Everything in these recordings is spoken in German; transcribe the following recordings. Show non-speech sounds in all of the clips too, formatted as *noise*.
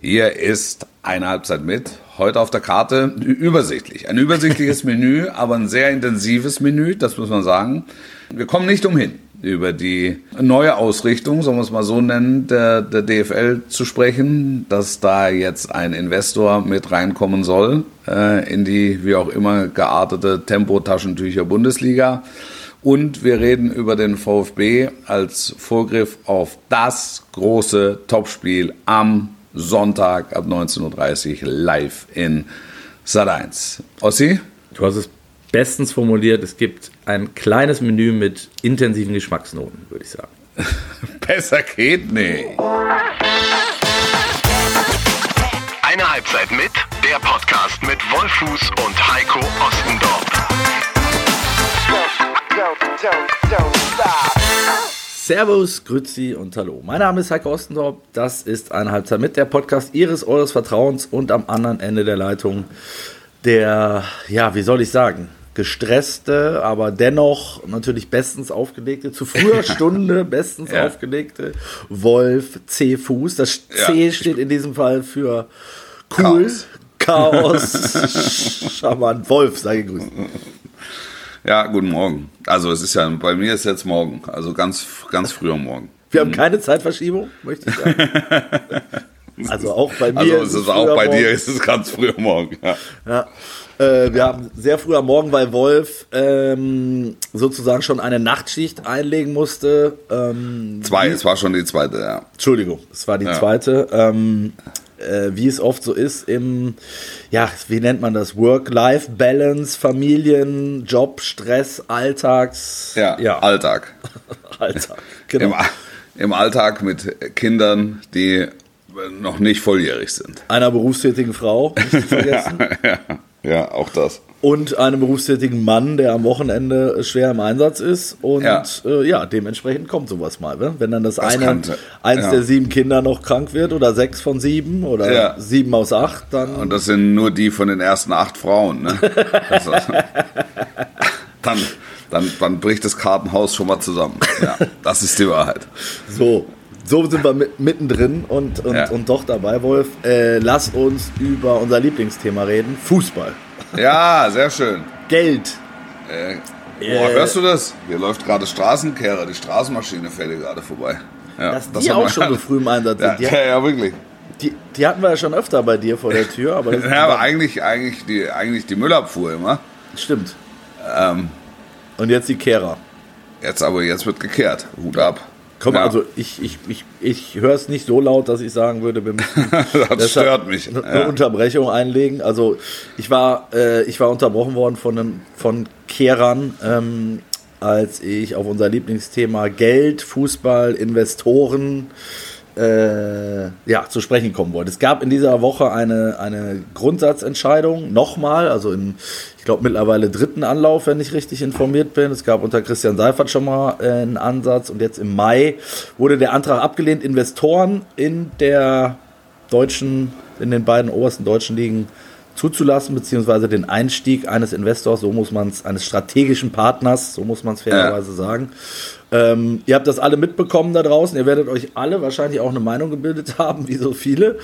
Hier ist eine Halbzeit mit. Heute auf der Karte übersichtlich. Ein übersichtliches *laughs* Menü, aber ein sehr intensives Menü, das muss man sagen. Wir kommen nicht umhin, über die neue Ausrichtung, sollen wir es mal so nennen, der, der DFL zu sprechen, dass da jetzt ein Investor mit reinkommen soll äh, in die wie auch immer geartete Tempo-Taschentücher Bundesliga. Und wir reden über den VfB als Vorgriff auf das große Topspiel am Sonntag ab 19.30 Uhr live in Sat 1. Ossi? Du hast es bestens formuliert. Es gibt ein kleines Menü mit intensiven Geschmacksnoten, würde ich sagen. *laughs* Besser geht nicht. Eine Halbzeit mit, der Podcast mit Wolfuß und Heiko Ostendorf. Servus, Grüzi und Hallo. Mein Name ist Heiko Ostendorf. Das ist eine Halbzeit mit der Podcast Ihres, Eures Vertrauens und am anderen Ende der Leitung der, ja, wie soll ich sagen, gestresste, aber dennoch natürlich bestens aufgelegte, zu früher *laughs* Stunde bestens ja. aufgelegte Wolf C. Fuß. Das C ja. steht in diesem Fall für cool, Chaos, Chaos charmant. Wolf, sei gegrüßt. *laughs* Ja, guten Morgen. Also es ist ja, bei mir ist jetzt morgen, also ganz, ganz früh am Morgen. Wir haben keine Zeitverschiebung, möchte ich sagen. *laughs* also auch bei mir. Also es ist, auch bei dir ist es ganz früh am Morgen, ja. ja. Äh, wir haben sehr früh am Morgen, weil Wolf ähm, sozusagen schon eine Nachtschicht einlegen musste. Ähm, Zwei, es war schon die zweite, ja. Entschuldigung, es war die ja. zweite. Ähm, äh, wie es oft so ist im, ja, wie nennt man das? Work-Life-Balance, Familien, Job, Stress, Alltags. Ja, ja. Alltag. *laughs* Alltag, genau. Im, Im Alltag mit Kindern, die noch nicht volljährig sind. Einer berufstätigen Frau, nicht zu *laughs* vergessen. ja, ja, auch das und einem berufstätigen Mann, der am Wochenende schwer im Einsatz ist. Und ja, äh, ja dementsprechend kommt sowas mal. Ne? Wenn dann das, das eine, kannte. eins ja. der sieben Kinder noch krank wird oder sechs von sieben oder ja. sieben aus acht, dann. Und das sind nur die von den ersten acht Frauen. Ne? *laughs* also, *laughs* dann, dann, dann bricht das Kartenhaus schon mal zusammen. Ja, das ist die Wahrheit. So, so sind wir mittendrin und, und, ja. und doch dabei, Wolf. Äh, lass uns über unser Lieblingsthema reden: Fußball. Ja, sehr schön. Geld. Äh, boah, hörst du das? Hier läuft gerade Straßenkehrer, die Straßenmaschine fährt hier gerade vorbei. Ja, Dass die auch schon *laughs* so früh im Einsatz sind. Ja, ja, ja, wirklich. Die, die, hatten wir ja schon öfter bei dir vor der *laughs* Tür. Aber ja, aber eigentlich, eigentlich, die, eigentlich die Müllabfuhr immer. Stimmt. Ähm, Und jetzt die Kehrer. Jetzt aber, jetzt wird gekehrt. Hut ab. Komm, ja. also ich, ich, ich, ich höre es nicht so laut, dass ich sagen würde, wir müssen *laughs* das stört mich. eine ja. Unterbrechung einlegen. Also ich war, äh, ich war unterbrochen worden von, von Kehrern, ähm, als ich auf unser Lieblingsthema Geld, Fußball, Investoren äh, ja, zu sprechen kommen wollte. Es gab in dieser Woche eine, eine Grundsatzentscheidung, nochmal, also im, ich glaube, mittlerweile dritten Anlauf, wenn ich richtig informiert bin. Es gab unter Christian Seifert schon mal äh, einen Ansatz und jetzt im Mai wurde der Antrag abgelehnt, Investoren in der deutschen, in den beiden obersten deutschen Ligen zuzulassen, beziehungsweise den Einstieg eines Investors, so muss man es, eines strategischen Partners, so muss man es fairerweise ja. sagen. Ähm, ihr habt das alle mitbekommen da draußen. Ihr werdet euch alle wahrscheinlich auch eine Meinung gebildet *laughs* haben, wie so viele.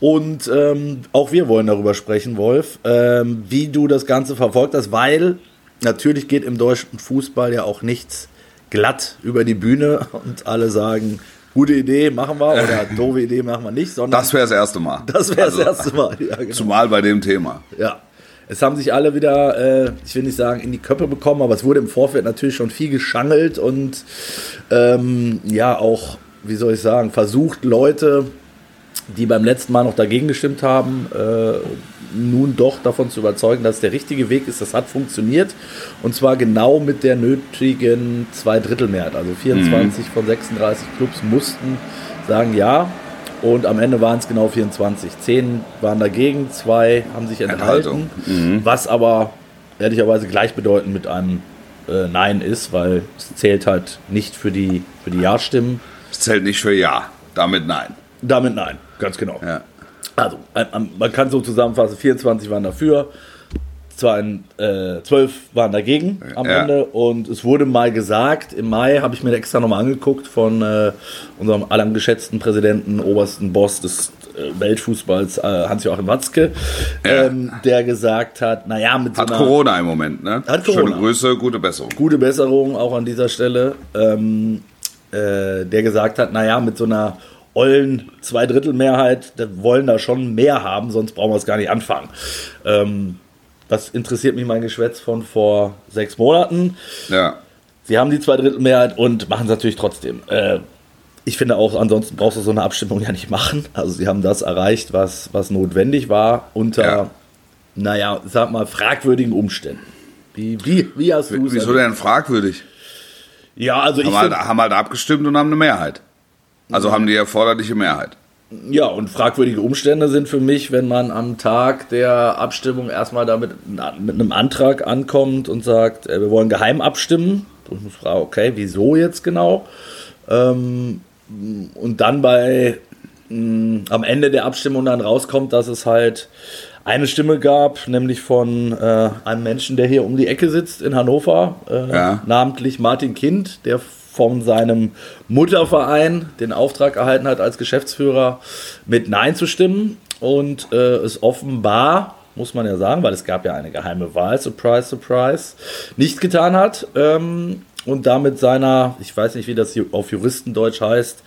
Und ähm, auch wir wollen darüber sprechen, Wolf, ähm, wie du das Ganze verfolgt hast, weil natürlich geht im deutschen Fußball ja auch nichts glatt über die Bühne und alle sagen, gute Idee machen wir oder *laughs* doofe Idee machen wir nicht, sondern. Das wäre das erste Mal. Das wäre also, das erste Mal, ja, genau. Zumal bei dem Thema. Ja. Es haben sich alle wieder, äh, ich will nicht sagen, in die Köpfe bekommen, aber es wurde im Vorfeld natürlich schon viel geschangelt und ähm, ja, auch, wie soll ich sagen, versucht, Leute, die beim letzten Mal noch dagegen gestimmt haben, äh, nun doch davon zu überzeugen, dass es der richtige Weg ist. Das hat funktioniert. Und zwar genau mit der nötigen Zweidrittelmehrheit. Also 24 mhm. von 36 Clubs mussten sagen, ja. Und am Ende waren es genau 24. Zehn waren dagegen, zwei haben sich enthalten. Mhm. Was aber ehrlicherweise gleichbedeutend mit einem äh, Nein ist, weil es zählt halt nicht für die, für die Ja-Stimmen. Es zählt nicht für Ja, damit Nein. Damit Nein, ganz genau. Ja. Also, man kann so zusammenfassen, 24 waren dafür, zwei, äh, 12 waren dagegen am ja. Ende und es wurde mal gesagt, im Mai habe ich mir extra nochmal angeguckt von äh, unserem allem geschätzten Präsidenten, obersten Boss des äh, Weltfußballs, äh, Hans-Joachim Watzke, Ja. ähm, der gesagt hat, naja, mit so Hat einer Corona im Moment, ne? Hat Corona. Schöne Grüße, gute Besserung. gute Besserung auch an dieser Stelle, ähm, äh, der gesagt hat, naja, mit so einer ollen Zweidrittelmehrheit, wollen da schon mehr haben, sonst brauchen wir es gar nicht anfangen. Ähm, das interessiert mich mein Geschwätz von vor sechs Monaten. Ja. Sie haben die Zweidrittelmehrheit und machen es natürlich trotzdem. Äh, ich finde auch, ansonsten brauchst du so eine Abstimmung ja nicht machen. Also sie haben das erreicht, was, was notwendig war, unter, Ja. naja, sag mal, fragwürdigen Umständen. Wie, wie, wie hast du es? Wieso denn fragwürdig? Ja, also ich Haben halt, find, haben halt abgestimmt und haben eine Mehrheit. Also haben die erforderliche Mehrheit. Ja, und fragwürdige Umstände sind für mich, wenn man am Tag der Abstimmung erstmal damit mit einem Antrag ankommt und sagt, äh, wir wollen geheim abstimmen. Und ich muss fragen, okay, wieso jetzt genau? Ähm, und dann bei mh, am Ende der Abstimmung dann rauskommt, dass es halt eine Stimme gab, nämlich von äh, einem Menschen, der hier um die Ecke sitzt in Hannover, äh, Ja. namentlich Martin Kind, der von seinem Mutterverein den Auftrag erhalten hat, als Geschäftsführer mit Nein zu stimmen und äh, es offenbar, muss man ja sagen, weil es gab ja eine geheime Wahl, surprise, surprise, nicht getan hat ähm, und damit seiner, ich weiß nicht, wie das auf Juristendeutsch heißt,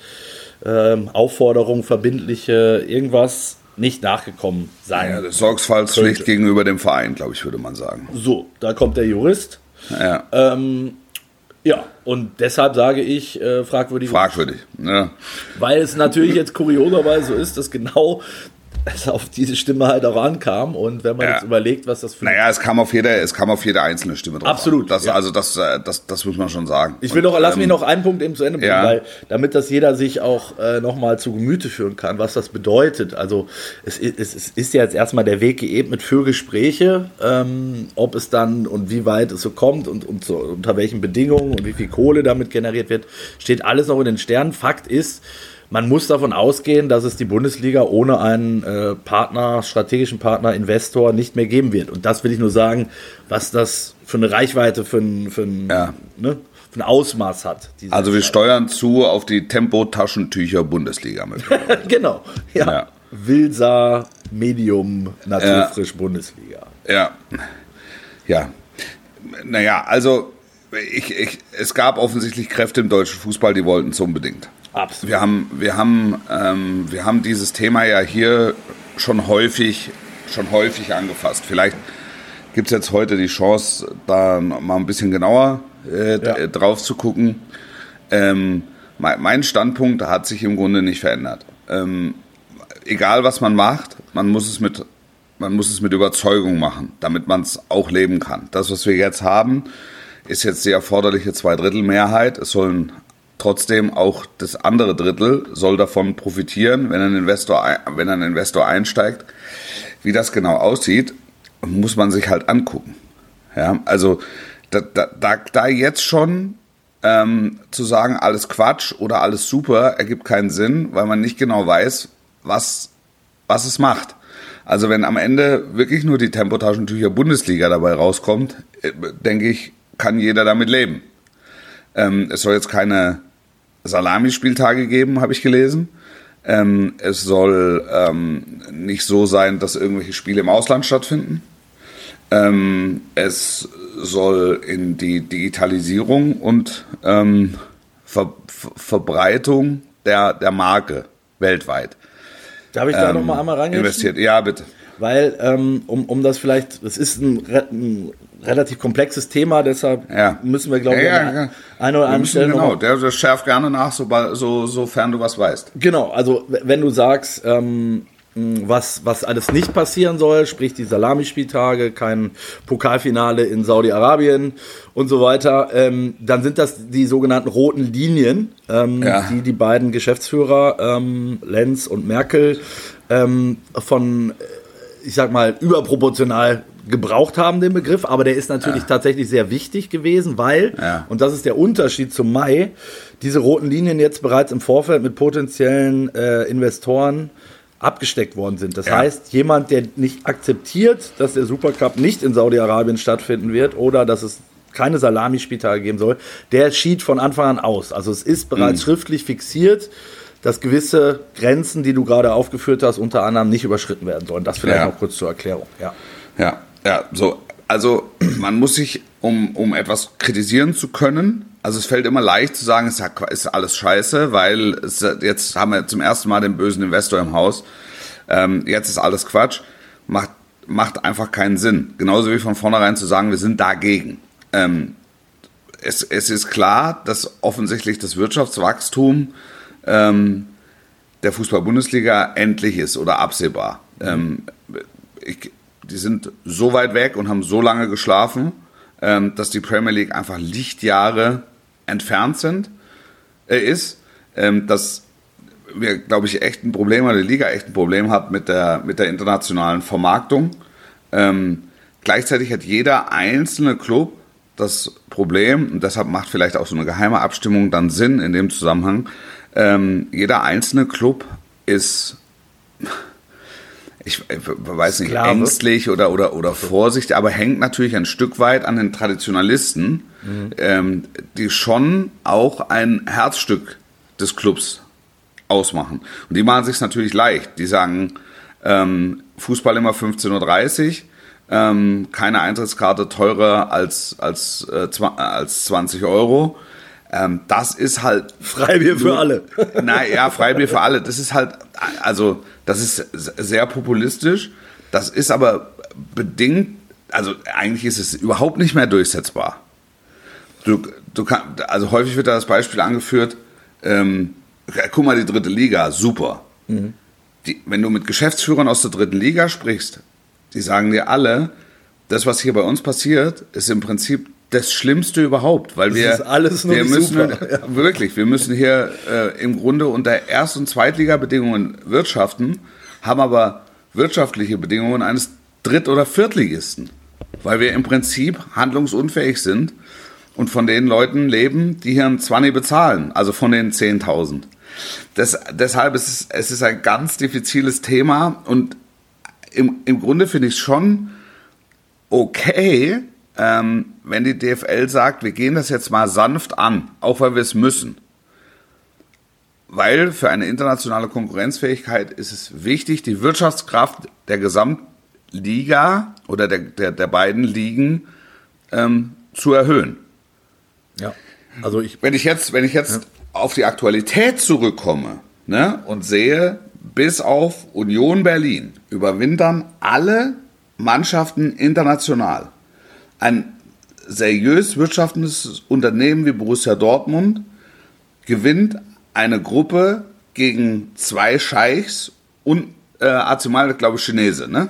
ähm, Aufforderung, verbindliche irgendwas nicht nachgekommen sein. Ja, Sorgfaltspflicht gegenüber dem Verein, glaube ich, würde man sagen. So, da kommt der Jurist. Ja. Ähm, ja, und deshalb sage ich äh, fragwürdig, Fragwürdig. Ne? weil es natürlich jetzt kurioserweise so ist, dass genau es auf diese Stimme halt auch ankam. Und wenn man Ja. jetzt überlegt, was das für Naja, es kam auf jede, es kam auf jede einzelne Stimme drauf. Absolut. Das, ja. Also das, äh, das, das muss man schon sagen. Ich will Und, noch, lass mich ähm, noch einen Punkt eben zu Ende bringen, ja. weil damit das jeder sich auch äh, nochmal zu Gemüte führen kann, was das bedeutet. Also es, es, es ist ja jetzt erstmal der Weg geebnet für Gespräche, ähm, ob es dann und wie weit es so kommt und, und so, unter welchen Bedingungen und wie viel Kohle damit generiert wird, steht alles noch in den Sternen. Fakt ist, man muss davon ausgehen, dass es die Bundesliga ohne einen äh, Partner, strategischen Partner, Investor nicht mehr geben wird. Und das will ich nur sagen, was das für eine Reichweite, für ein, für ein, Ja. ne, für ein Ausmaß hat. Also wir steuern zu auf die Tempo-Taschentücher Bundesliga. Mit. *laughs* genau, ja. Ja. Wilsa, Medium, Naturfrisch, Bundesliga. Ja. Ja. Naja, also ich, ich, es gab offensichtlich Kräfte im deutschen Fußball, die wollten es unbedingt. Absolut. Wir haben, wir haben, ähm, wir haben dieses Thema ja hier schon häufig, schon häufig angefasst. Vielleicht gibt es jetzt heute die Chance, da mal ein bisschen genauer äh, Ja. drauf zu gucken. Ähm, mein, mein Standpunkt hat sich im Grunde nicht verändert. Ähm, egal was man macht, man muss es mit, man muss es mit Überzeugung machen, damit man es auch leben kann. Das, was wir jetzt haben, ist jetzt die erforderliche Zweidrittelmehrheit. Es sollen trotzdem auch das andere Drittel soll davon profitieren, wenn ein Investor, wenn ein Investor einsteigt. Wie das genau aussieht, muss man sich halt angucken. Ja, also da, da, da, da jetzt schon ähm, zu sagen, alles Quatsch oder alles super, ergibt keinen Sinn, weil man nicht genau weiß, was, was es macht. Also wenn am Ende wirklich nur die Tempotaschentücher Bundesliga dabei rauskommt, äh, denke ich, kann jeder damit leben. Ähm, es soll jetzt keine Salamispieltage geben, habe ich gelesen. Ähm, es soll ähm, nicht so sein, dass irgendwelche Spiele im Ausland stattfinden. Ähm, es soll in die Digitalisierung und ähm, Ver Ver Verbreitung der, der Marke weltweit Darf ich da ähm, noch mal einmal reingehen? investiert. Ja, bitte. Weil, ähm, um, um das vielleicht, es ist ein, ein relativ komplexes Thema, deshalb Ja. müssen wir, glaube ich, Ja, ja, einer oder müssen, Stelle genau, der, der schärft gerne nach, sobald, so, sofern du was weißt. Genau, also wenn du sagst, ähm, was, was alles nicht passieren soll, sprich die Salamispieltage, kein Pokalfinale in Saudi-Arabien und so weiter, ähm, dann sind das die sogenannten roten Linien, ähm, Ja. die die beiden Geschäftsführer, ähm, Lenz und Merkel, ähm, von, ich sag mal, überproportional gebraucht haben, den Begriff, aber der ist natürlich tatsächlich sehr wichtig gewesen, weil, Ja. und das ist der Unterschied zum Mai, diese roten Linien jetzt bereits im Vorfeld mit potenziellen äh, Investoren abgesteckt worden sind. Das Ja. heißt, jemand, der nicht akzeptiert, dass der Supercup nicht in Saudi-Arabien stattfinden wird oder dass es keine Salamispieltage geben soll, der schied von Anfang an aus. Also es ist bereits schriftlich fixiert, dass gewisse Grenzen, die du gerade aufgeführt hast, unter anderem nicht überschritten werden sollen. Das vielleicht Ja. noch kurz zur Erklärung. Ja. Ja, ja, so. Also man muss sich, um, um etwas kritisieren zu können, also es fällt immer leicht zu sagen, es ist alles scheiße, weil es, jetzt haben wir zum ersten Mal den bösen Investor im Haus. Ähm, jetzt ist alles Quatsch. Macht, macht einfach keinen Sinn. Genauso wie von vornherein zu sagen, wir sind dagegen. Ähm, es, es ist klar, dass offensichtlich das Wirtschaftswachstum ähm, der Fußball-Bundesliga endlich ist oder absehbar. Ähm, ich, die sind so weit weg und haben so lange geschlafen, ähm, dass die Premier League einfach Lichtjahre entfernt sind, äh, ist, ähm, dass wir, glaube ich, echt ein Problem, oder die Liga echt ein Problem hat mit der, mit der internationalen Vermarktung. Ähm, gleichzeitig hat jeder einzelne Club das Problem, und deshalb macht vielleicht auch so eine geheime Abstimmung dann Sinn in dem Zusammenhang, ähm, jeder einzelne Club ist, ich, ich weiß nicht, Sklave. ängstlich oder, oder, oder vorsichtig, aber hängt natürlich ein Stück weit an den Traditionalisten, ähm, die schon auch ein Herzstück des Clubs ausmachen. Und die machen sich natürlich leicht. Die sagen, ähm, Fußball immer 15.30 Uhr, ähm, keine Eintrittskarte teurer als, als, äh, als 20 Euro. Ähm, das ist halt. *laughs* Freibier für alle. *laughs* Naja, Freibier für alle. Das ist halt, also, das ist sehr populistisch. Das ist aber bedingt, also eigentlich ist es überhaupt nicht mehr durchsetzbar. Du, du kann, also häufig wird da das Beispiel angeführt, ähm, guck mal, die dritte Liga, super. Die, wenn du mit Geschäftsführern aus der dritten Liga sprichst, die sagen dir alle, das, was hier bei uns passiert, ist im Prinzip das Schlimmste überhaupt, weil wir, ist alles nur wir müssen, *laughs* ja. wirklich, wir müssen hier äh, im Grunde unter Erst- und Zweitliga-Bedingungen wirtschaften, haben aber wirtschaftliche Bedingungen eines Dritt- oder Viertligisten, weil wir im Prinzip handlungsunfähig sind und von den Leuten leben, die hier ein 20 bezahlen, also von den 10.000. Das, deshalb ist es, es ist ein ganz diffiziles Thema und im, im Grunde finde ich es schon okay, ähm, wenn die DFL sagt, wir gehen das jetzt mal sanft an, auch weil wir es müssen. Weil für eine internationale Konkurrenzfähigkeit ist es wichtig, die Wirtschaftskraft der Gesamtliga oder der, der, der beiden Ligen ähm, zu erhöhen. Ja. Also ich Wenn ich jetzt, wenn ich jetzt auf die Aktualität zurückkomme ne, und sehe, bis auf Union Berlin überwintern alle Mannschaften international. Ein seriös wirtschaftendes Unternehmen wie Borussia Dortmund gewinnt eine Gruppe gegen zwei Scheichs und äh, Mailand, glaube ich, Chinese, ne?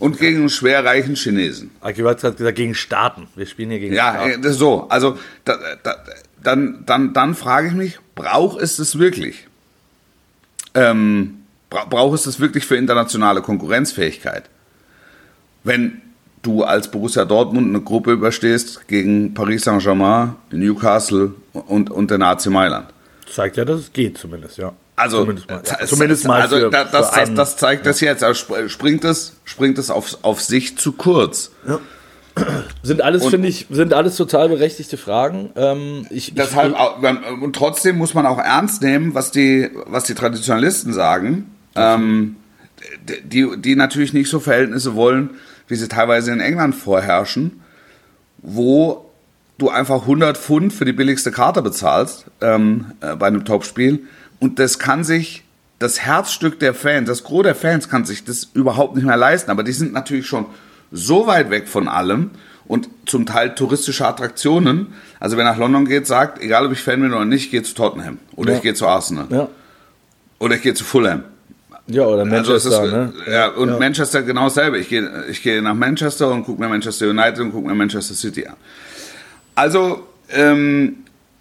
Und gegen einen schwerreichen Chinesen. Aki hat gesagt, gegen Staaten. Wir spielen hier gegen Ja, Staaten. äh, das ist so. Also da, da, dann, dann, dann frage ich mich, braucht es das wirklich? Ähm, bra braucht es das wirklich für internationale Konkurrenzfähigkeit? Wenn du als Borussia Dortmund eine Gruppe überstehst gegen Paris Saint-Germain, Newcastle und, und den AC Mailand. Zeigt ja, dass es geht zumindest, ja. Also, zumindest mal, ja. es- zumindest mal also für, da- das, für das, einen- das zeigt das jetzt. Also sp- springt es, springt es auf, auf sich zu kurz. sind alles, finde ich, sind alles total berechtigte Fragen. Ähm, ich, Deshalb, ich, und trotzdem muss man auch ernst nehmen, was die, was die Traditionalisten sagen, ähm, die, die natürlich nicht so Verhältnisse wollen, wie sie teilweise in England vorherrschen, wo du einfach 100 Pfund für die billigste Karte bezahlst ähm, äh, bei einem Topspiel und das kann sich das Herzstück der Fans, das Gros der Fans kann sich das überhaupt nicht mehr leisten, aber die sind natürlich schon so weit weg von allem und zum Teil touristische Attraktionen. Also wer nach London geht, sagt, egal ob ich Fan bin oder nicht, ich gehe zu Tottenham oder Ja. ich gehe zu Arsenal ja. oder ich gehe zu Fulham. Ja, oder Manchester, Also ist, ne? ja, und Ja. Manchester genau dasselbe. Ich gehe, ich gehe nach Manchester und gucke mir Manchester United und gucke mir Manchester City an. Also, ähm,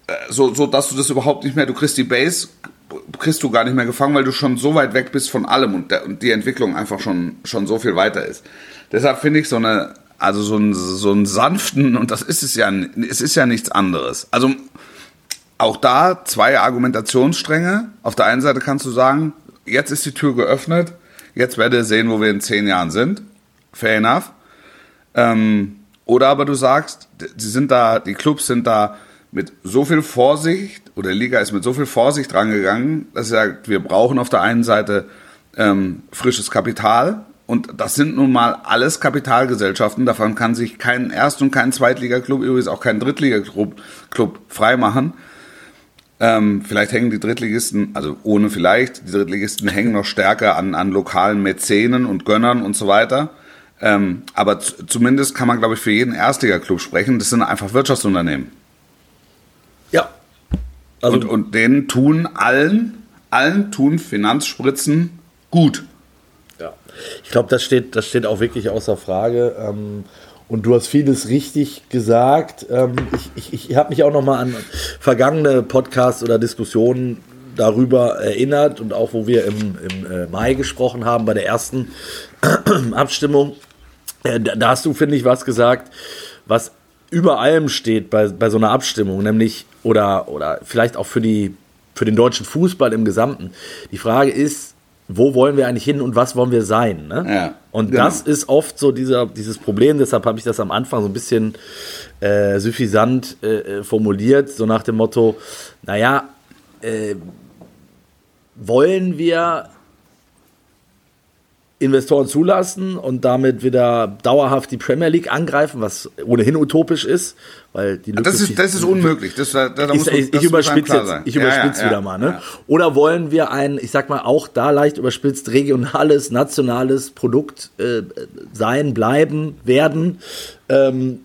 äh, so, so dass du das überhaupt nicht mehr, du kriegst die Base, kriegst du gar nicht mehr gefangen, weil du schon so weit weg bist von allem und, der, und die Entwicklung einfach schon, schon so viel weiter ist. Deshalb finde ich so eine, also so einen, so einen sanften, und das ist es ja, es ist ja nichts anderes. Also, auch da zwei Argumentationsstränge. Auf der einen Seite kannst du sagen, jetzt ist die Tür geöffnet, jetzt werdet ihr sehen, wo wir in zehn Jahren sind. Fair enough. Ähm, oder aber du sagst, sie sind da, die Clubs sind da mit so viel Vorsicht, oder die Liga ist mit so viel Vorsicht rangegangen, dass sie sagt, wir brauchen auf der einen Seite ähm, frisches Kapital, und das sind nun mal alles Kapitalgesellschaften. Davon kann sich kein Erst- und kein Zweitligaklub, übrigens auch kein Drittligaklub freimachen. Ähm, vielleicht hängen die Drittligisten, also ohne vielleicht, die Drittligisten hängen noch stärker an, an lokalen Mäzenen und Gönnern und so weiter. Ähm, aber zumindest kann man, glaube ich, für jeden Erstligaklub sprechen. Das sind einfach Wirtschaftsunternehmen. Ja. Also und, und denen tun allen, allen tun Finanzspritzen gut. Ja. Ich glaube, das steht, das steht auch wirklich außer Frage. Ähm, und du hast vieles richtig gesagt. Ähm, ich ich, ich habe mich auch noch mal an vergangene Podcasts oder Diskussionen darüber erinnert und auch wo wir im, im äh, Mai gesprochen haben bei der ersten *clears throat* Abstimmung. Äh, da hast du, finde ich, was gesagt, was über allem steht bei, bei so einer Abstimmung, nämlich oder, oder vielleicht auch für, die, für den deutschen Fußball im Gesamten. Die Frage ist, wo wollen wir eigentlich hin und was wollen wir sein? Ne? Ja, und genau. das ist oft so dieser, dieses Problem, deshalb habe ich das am Anfang so ein bisschen äh, suffisant äh, äh formuliert, so nach dem Motto, naja, äh, wollen wir Investoren zulassen und damit wieder dauerhaft die Premier League angreifen, was ohnehin utopisch ist, weil die Lücke das ist das ist unmöglich. Das, da, da ich, ich, ich überspitze jetzt, ich überspitze ja, ja, wieder mal. Ne? Oder wollen wir ein, ich sag mal auch da leicht überspitzt regionales, nationales Produkt äh, sein, bleiben, werden? Ähm,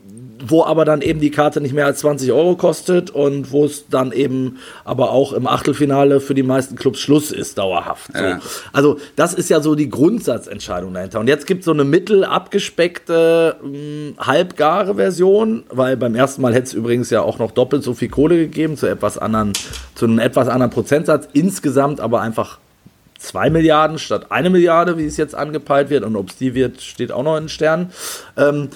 wo aber dann eben die Karte nicht mehr als 20 Euro kostet und wo es dann eben aber auch im Achtelfinale für die meisten Clubs Schluss ist, dauerhaft. So. Ja. Also das ist ja so die Grundsatzentscheidung dahinter. Und jetzt gibt es so eine mittel abgespeckte, mh, hm, halbgare Version, weil beim ersten Mal hätte es übrigens ja auch noch doppelt so viel Kohle gegeben, zu etwas anderen, zu einem etwas anderen Prozentsatz. Insgesamt aber einfach 2 Milliarden statt eine Milliarde, wie es jetzt angepeilt wird. Und ob es die wird, steht auch noch in den Sternen. Ähm,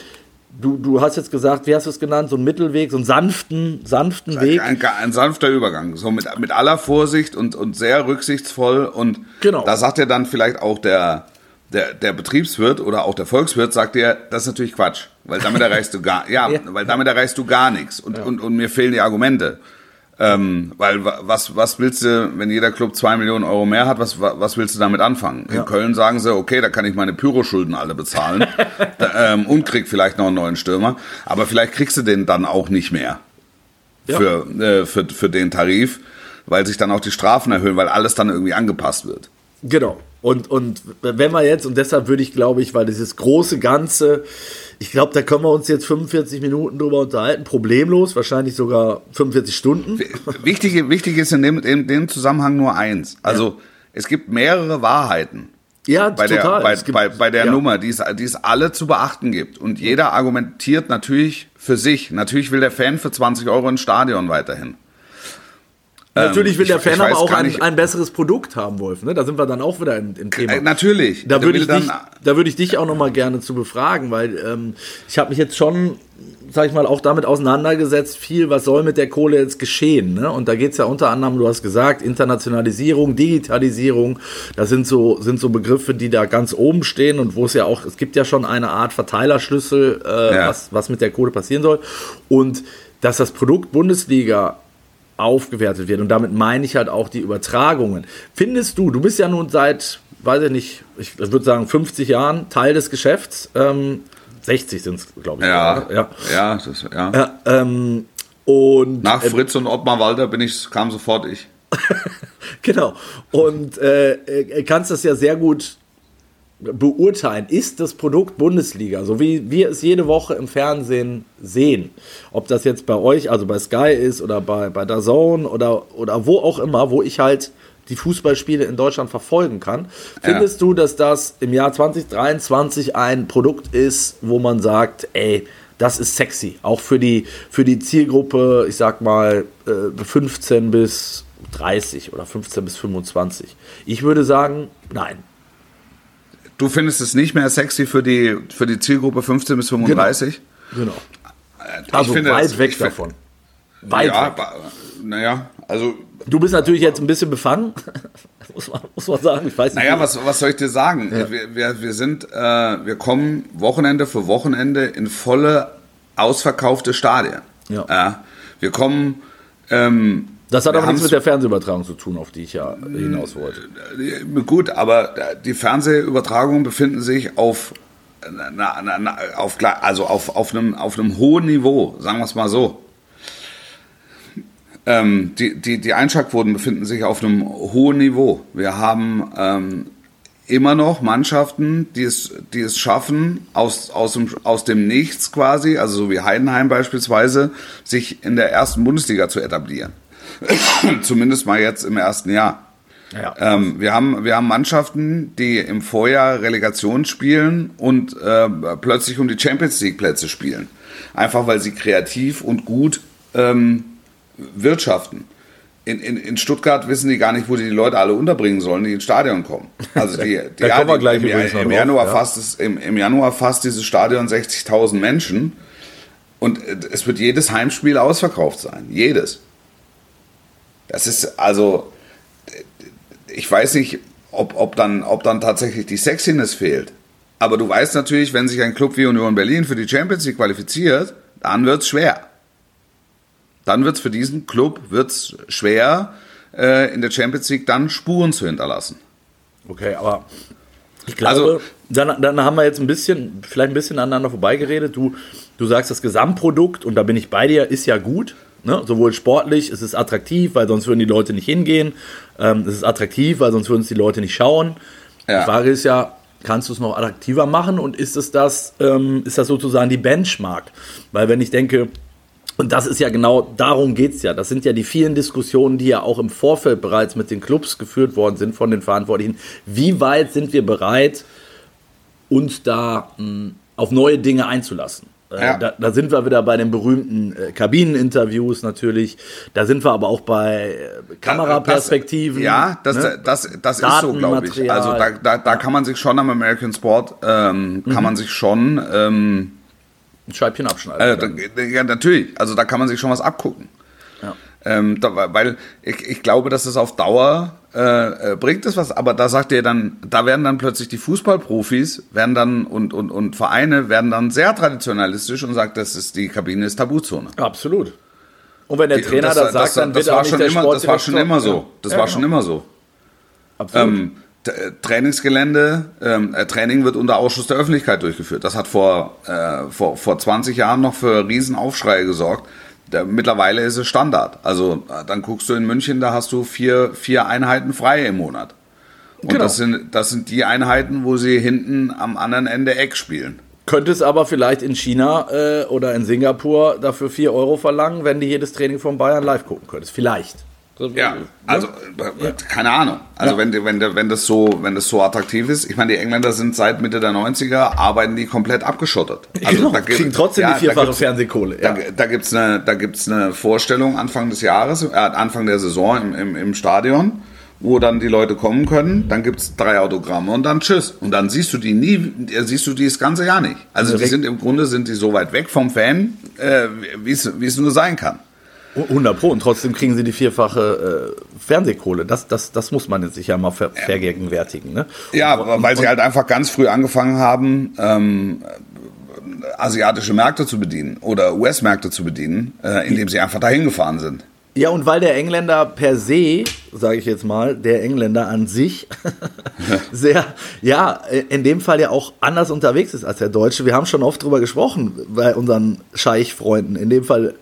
du, du hast jetzt gesagt, wie hast du es genannt, so einen Mittelweg, so einen sanften, sanften Weg. Ein, ein, ein, sanfter Übergang, so mit, mit aller Vorsicht und, und sehr rücksichtsvoll. Und genau. da sagt ja dann vielleicht auch der, der, der Betriebswirt oder auch der Volkswirt, sagt dir, das ist natürlich Quatsch, weil damit erreichst du gar, ja, *laughs* ja. weil damit erreichst du gar nichts. Und, ja. und, und mir fehlen die Argumente. Ähm, weil was, was willst du, wenn jeder Club zwei Millionen Euro mehr hat, was, was willst du damit anfangen? In Köln sagen sie, okay, da kann ich meine Pyroschulden alle bezahlen *laughs* da, ähm, und krieg vielleicht noch einen neuen Stürmer. Aber vielleicht kriegst du den dann auch nicht mehr ja. für, äh, für, für den Tarif, weil sich dann auch die Strafen erhöhen, weil alles dann irgendwie angepasst wird. Genau. Und, und wenn wir jetzt, und deshalb würde ich, glaube ich, weil dieses große Ganze, ich glaube, da können wir uns jetzt 45 Minuten drüber unterhalten, problemlos, wahrscheinlich sogar 45 Stunden. Wichtig, wichtig ist in dem, in dem Zusammenhang nur eins. Also ja. es gibt mehrere Wahrheiten. Ja, bei total. Der, bei, gibt, bei, bei der ja. Nummer, die es, die es alle zu beachten gibt. Und jeder argumentiert natürlich für sich. Natürlich will der Fan für 20 Euro ins Stadion weiterhin. Natürlich will ähm, der Fan aber auch ein, ein, besseres Produkt haben, Wolf. Ne? Da sind wir dann auch wieder im, im Thema. Äh, natürlich. Da würde ich, dich, da würd ich dich auch noch mal gerne zu befragen, weil ähm, ich habe mich jetzt schon, sag ich mal, auch damit auseinandergesetzt, viel, was soll mit der Kohle jetzt geschehen. Ne? Und da geht es ja unter anderem, du hast gesagt, Internationalisierung, Digitalisierung, das sind so, sind so Begriffe, die da ganz oben stehen und wo es ja auch, es gibt ja schon eine Art Verteilerschlüssel, äh, ja. was, was mit der Kohle passieren soll. Und dass das Produkt Bundesliga aufgewertet wird. Und damit meine ich halt auch die Übertragungen. Findest du, du bist ja nun seit, weiß ich nicht, ich würde sagen 50 Jahren Teil des Geschäfts. Ähm, 60 sind es, glaube ich. Ja, ja, ja. Das, ja. ja ähm, und, Nach Fritz äh, und Ottmar Walter bin ich, kam sofort ich. *laughs* genau. Und äh, äh, kannst das ja sehr gut beurteilen, ist das Produkt Bundesliga, so wie wir es jede Woche im Fernsehen sehen. Ob das jetzt bei euch, also bei Sky ist oder bei, bei der Zone oder, oder wo auch immer, wo ich halt die Fußballspiele in Deutschland verfolgen kann. Findest ja. du, dass das im Jahr 2023 ein Produkt ist, wo man sagt, ey, das ist sexy, auch für die, für die Zielgruppe, ich sag mal, 15 äh, bis 30 oder 15 bis 25? Ich würde sagen, nein. Du findest es nicht mehr sexy für die, für die Zielgruppe 15 bis 35? Genau. genau. Ich also finde, weit das, weg davon. Weit ja, weg. Naja, also. Du bist natürlich jetzt ein bisschen befangen, *laughs* muss, man, muss man sagen. Ich weiß nicht. Naja, was, was soll ich dir sagen? Ja. Wir, wir, wir sind, äh, wir kommen Wochenende für Wochenende in volle ausverkaufte Stadien. Ja. Äh, Wir kommen. Ähm, Das hat wir aber nichts mit der Fernsehübertragung zu tun, auf die ich ja hinaus wollte. Äh, Gut, aber die Fernsehübertragungen befinden sich auf, na, na, na, auf, also auf, auf, einem, auf einem hohen Niveau, sagen wir es mal so. Ähm, die, die, die Einschlagquoten befinden sich auf einem hohen Niveau. Wir haben ähm, immer noch Mannschaften, die es, die es schaffen, aus, aus, dem, aus dem Nichts quasi, also so wie Heidenheim beispielsweise, sich in der ersten Bundesliga zu etablieren. *coughs* Zumindest mal jetzt im ersten Jahr. Ja. Ähm, wir, haben, wir haben Mannschaften, die im Vorjahr Relegation spielen und äh, plötzlich um die Champions League Plätze spielen. Einfach weil sie kreativ und gut ähm, wirtschaften. In, in, in Stuttgart wissen die gar nicht, wo die die Leute alle unterbringen sollen, die ins Stadion kommen. Also die, *laughs* die, wir die- gleich im, im, drauf, Januar ja. fasst es, im, Im Januar fasst dieses Stadion 60.000 Menschen und äh, es wird jedes Heimspiel ausverkauft sein. Jedes. Das ist also, ich weiß nicht, ob, ob, dann, ob dann tatsächlich die Sexiness fehlt. Aber du weißt natürlich, wenn sich ein Club wie Union Berlin für die Champions League qualifiziert, dann wird's schwer. Dann wird's für diesen Club wird's schwer, äh, in der Champions League dann Spuren zu hinterlassen. Okay, aber ich glaube, Also- dann, dann haben wir jetzt ein bisschen, vielleicht ein bisschen aneinander vorbeigeredet. Du, du sagst, das Gesamtprodukt, und da bin ich bei dir, ist ja gut. Ne? Sowohl sportlich, es ist attraktiv, weil sonst würden die Leute nicht hingehen. Ähm, es ist attraktiv, weil sonst würden es die Leute nicht schauen. Ja. Die Frage ist ja, kannst du es noch attraktiver machen und ist es das, ähm, ist das sozusagen die Benchmark? Weil wenn ich denke, und das ist ja genau, darum geht es ja. Das sind ja die vielen Diskussionen, die ja auch im Vorfeld bereits mit den Clubs geführt worden sind von den Verantwortlichen. Wie weit sind wir bereit, uns da mh, auf neue Dinge einzulassen? Äh, Ja. Da, da sind wir wieder bei den berühmten äh, Kabineninterviews natürlich. Da sind wir aber auch bei äh, Kameraperspektiven. Das, ja, das, ne? das, das ist so, glaube ich. Also da, da, da kann man sich schon am American Sport, ähm, kann man sich schon, ähm, ein Scheibchen abschneiden. äh, da, ja natürlich, also da kann man sich schon was abgucken. Ähm, da, weil ich, ich glaube, dass es auf Dauer äh, äh, bringt es was, aber da sagt ihr dann, da werden dann plötzlich die Fußballprofis werden dann und, und, und Vereine werden dann sehr traditionalistisch und sagt, das ist die Kabine ist Tabuzone. Absolut. Und wenn der Die- Trainer das, sagt, dann wird das auch war nicht schon immer, das war schon immer so. Das Ja, war genau. schon immer so. Absolut. Ähm, äh, Trainingsgelände, ähm, äh, Training wird unter Ausschuss der Öffentlichkeit durchgeführt. Das hat vor, äh, vor, vor 20 Jahren noch für Riesenaufschrei gesorgt. Der, mittlerweile ist es Standard. Also äh, dann guckst du in München, da hast du vier, vier Einheiten frei im Monat. Und Genau. das, sind, das sind die Einheiten, wo sie hinten am anderen Ende Eck spielen. Könnte es aber vielleicht in China äh, oder in Singapur dafür 4 Euro verlangen, wenn du jedes Training von Bayern live gucken könntest. Vielleicht. Ja, also äh, keine Ahnung. Also Ja. wenn, wenn, wenn, das so, wenn das so attraktiv ist, ich meine, die Engländer sind seit Mitte der 90er, arbeiten die komplett abgeschottet. *laughs* Also genau, da gibt- kriegen trotzdem ja, die vierfache Fernsehkohle. Ja. Da, da gibt es eine, da gibt's eine Vorstellung Anfang des Jahres, äh, Anfang der Saison im, im, im Stadion, wo dann die Leute kommen können. Dann gibt es drei Autogramme und dann tschüss. Und dann siehst du die nie, äh, siehst du die das ganze Jahr nicht. Also die sind im Grunde sind die so weit weg vom Fan, äh, wie es nur sein kann. 100 Pro. Und trotzdem kriegen sie die vierfache äh, Fernsehkohle. Das, das, das muss man jetzt sich ja mal ver vergegenwärtigen. Ne? Ja, Und- weil sie halt einfach ganz früh angefangen haben, ähm, asiatische Märkte zu bedienen oder US-Märkte zu bedienen, äh, indem sie einfach dahin gefahren sind. Ja, und weil der Engländer per se, sage ich jetzt mal, der Engländer an sich *laughs* sehr, ja, in dem Fall ja auch anders unterwegs ist als der Deutsche. Wir haben schon oft drüber gesprochen bei unseren Scheich-Freunden. In dem Fall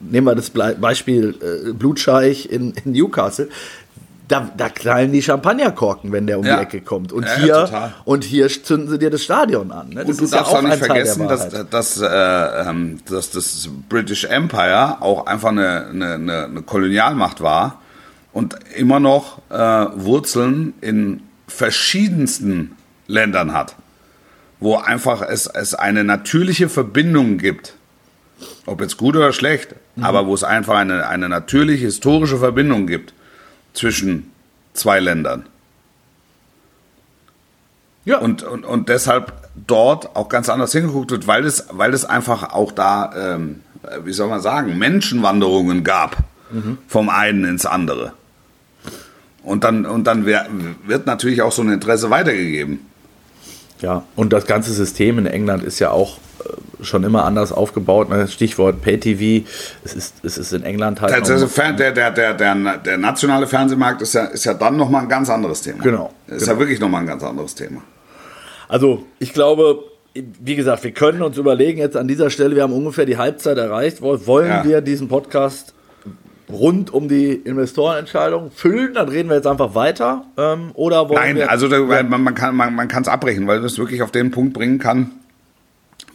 nehmen wir das Beispiel äh, Blutscheich in, in Newcastle. Da, da knallen die Champagnerkorken, wenn der um Ja. die Ecke kommt. Und Ja, ja, hier total. und hier zünden sie dir das Stadion an. Ne? Das Und du ja darfst auch nicht vergessen, dass, dass, äh, ähm, dass das British Empire auch einfach eine, eine, eine, eine Kolonialmacht war und immer noch äh, Wurzeln in verschiedensten Ländern hat, wo einfach es, es eine natürliche Verbindung gibt, ob jetzt gut oder schlecht, Mhm. aber wo es einfach eine, eine natürliche historische Verbindung gibt zwischen zwei Ländern. ja. Und, und, und deshalb dort auch ganz anders hingeguckt wird, weil es, weil es einfach auch da, ähm, wie soll man sagen, Menschenwanderungen gab vom einen ins andere. Und dann, und dann wer, wird natürlich auch so ein Interesse weitergegeben. Ja, und das ganze System in England ist ja auch schon immer anders aufgebaut. Ne? Stichwort Pay-TV. Es ist, es ist in England halt. Also der, der, der, der, der nationale Fernsehmarkt ist ja, ist ja dann nochmal ein ganz anderes Thema. Genau. Ist genau. ja wirklich nochmal ein ganz anderes Thema. Also, ich glaube, wie gesagt, wir können uns überlegen, jetzt an dieser Stelle, wir haben ungefähr die Halbzeit erreicht. Wollen ja. wir diesen Podcast rund um die Investorenentscheidung füllen? Dann reden wir jetzt einfach weiter. Ähm, oder wollen Nein, wir, also da, man, man kann man, man es abbrechen, weil das wirklich auf den Punkt bringen kann.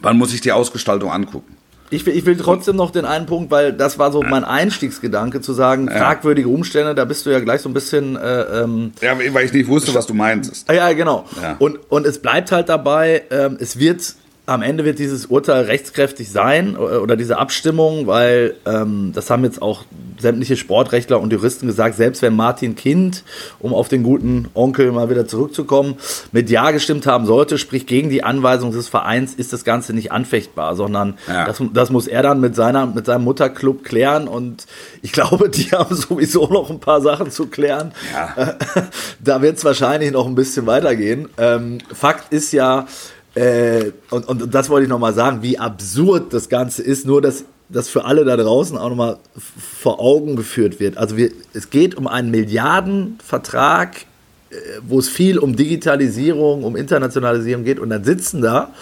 Wann muss ich die Ausgestaltung angucken? Ich will, ich will trotzdem noch den einen Punkt, weil das war so mein Einstiegsgedanke, zu sagen, fragwürdige Umstände, da bist du ja gleich so ein bisschen. Äh, ähm, ja, weil ich nicht wusste, was du meinst. Ja, genau. Ja. Und, und es bleibt halt dabei, ähm, es wird am Ende wird dieses Urteil rechtskräftig sein oder diese Abstimmung, weil ähm, das haben jetzt auch sämtliche Sportrechtler und Juristen gesagt, selbst wenn Martin Kind, um auf den guten Onkel mal wieder zurückzukommen, mit Ja gestimmt haben sollte, sprich gegen die Anweisung des Vereins, ist das Ganze nicht anfechtbar, sondern ja. das, das, muss er dann mit, seiner, mit seinem Mutterclub klären und ich glaube, die *laughs* haben sowieso noch ein paar Sachen zu klären. Ja. *laughs* da wird es wahrscheinlich noch ein bisschen weitergehen. Ähm, Fakt ist ja, äh, und, und das wollte ich nochmal sagen, wie absurd das Ganze ist, nur dass das für alle da draußen auch nochmal vor Augen geführt wird. Also wir, es geht um einen Milliardenvertrag, äh, wo es viel um Digitalisierung, um Internationalisierung geht und dann sitzen da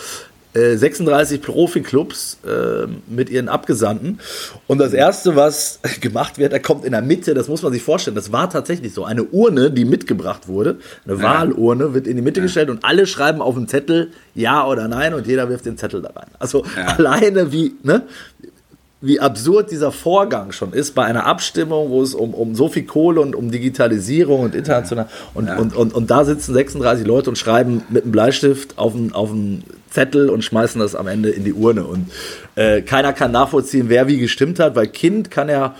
36 äh, Profiklubs äh, mit ihren Abgesandten. Und das Erste, was *laughs* gemacht wird, da kommt in der Mitte, das muss man sich vorstellen, das war tatsächlich so, eine Urne, die mitgebracht wurde, eine ja. Wahlurne, wird in die Mitte ja. gestellt und alle schreiben auf den Zettel Ja oder Nein und jeder wirft den Zettel da rein. Also ja. alleine wie, ne, wie absurd dieser Vorgang schon ist bei einer Abstimmung, wo es um, um so viel Kohle und um Digitalisierung und international und, und, und, und da sitzen 36 Leute und schreiben mit einem Bleistift auf einen, auf einen Zettel und schmeißen das am Ende in die Urne. Und äh, keiner kann nachvollziehen, wer wie gestimmt hat, weil Kind kann ja,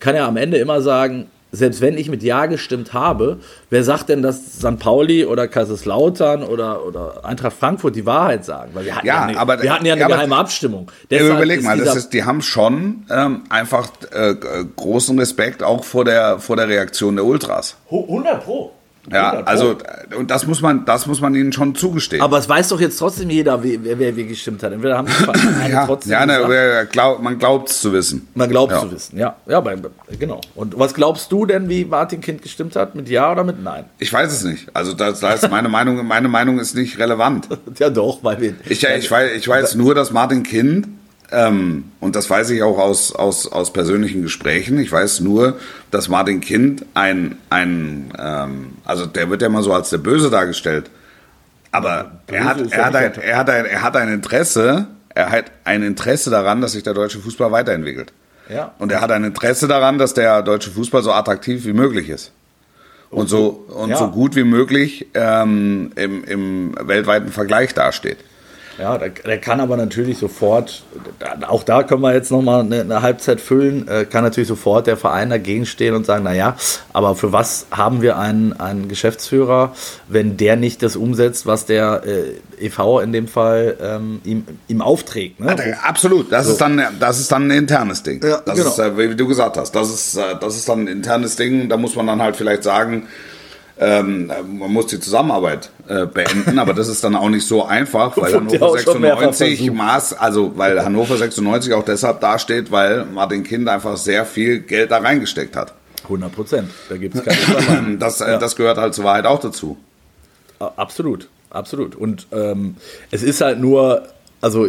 kann ja am Ende immer sagen, selbst wenn ich mit Ja gestimmt habe, wer sagt denn, dass St. Pauli oder Kaiserslautern oder, oder Eintracht Frankfurt die Wahrheit sagen? Weil wir hatten ja, ja eine, aber, wir hatten ja eine ja, geheime Abstimmung. Deshalb überleg mal, das ist, die haben schon ähm, einfach äh, großen Respekt auch vor der, vor der Reaktion der Ultras. 100 Pro. Ja, also und das muss man, das muss man ihnen schon zugestehen. Aber es weiß doch jetzt trotzdem jeder, wer, wer wie gestimmt hat. Entweder haben die *laughs* ja, trotzdem ja, ne, glaub, man glaubt es zu wissen. Man glaubt ja. zu wissen, ja, ja, bei, genau. Und was glaubst du denn, wie Martin Kind gestimmt hat, mit Ja oder mit Nein? Ich weiß es nicht. Also das heißt, meine Meinung, meine Meinung ist nicht relevant. *laughs* ja, doch, weil wir. Ich, ich, weiß, ich weiß nur, dass Martin Kind ähm, und das weiß ich auch aus, aus, aus persönlichen Gesprächen. Ich weiß nur, dass Martin Kind ein, ein ähm, also der wird ja immer so als der Böse dargestellt. Aber er hat, er, hat ein, er, hat ein, er hat ein Interesse, er hat ein Interesse daran, dass sich der deutsche Fußball weiterentwickelt. Ja. Und er hat ein Interesse daran, dass der deutsche Fußball so attraktiv wie möglich ist. Und so, und ja. so gut wie möglich ähm, im, im weltweiten Vergleich dasteht. Ja, der, der, kann aber natürlich sofort, auch da können wir jetzt nochmal eine, eine Halbzeit füllen, äh, kann natürlich sofort der Verein dagegen stehen und sagen, naja, aber für was haben wir einen, einen Geschäftsführer, wenn der nicht das umsetzt, was der äh, EV in dem Fall ähm, ihm, ihm aufträgt. Ne? Ja, absolut, das, so. ist dann, das ist dann ein internes Ding. Ja, das genau. ist, äh, wie du gesagt hast, das ist, äh, das ist dann ein internes Ding, da muss man dann halt vielleicht sagen, ähm, man muss die Zusammenarbeit äh, beenden, aber das ist dann auch nicht so einfach, weil Hannover 96 Maß, also weil Hannover 96 auch deshalb dasteht, weil Martin Kind einfach sehr viel Geld da reingesteckt hat. 100 Prozent, da gibt es keine *laughs* das, äh, ja. das gehört halt zur Wahrheit auch dazu. Absolut, absolut. Und ähm, es ist halt nur, also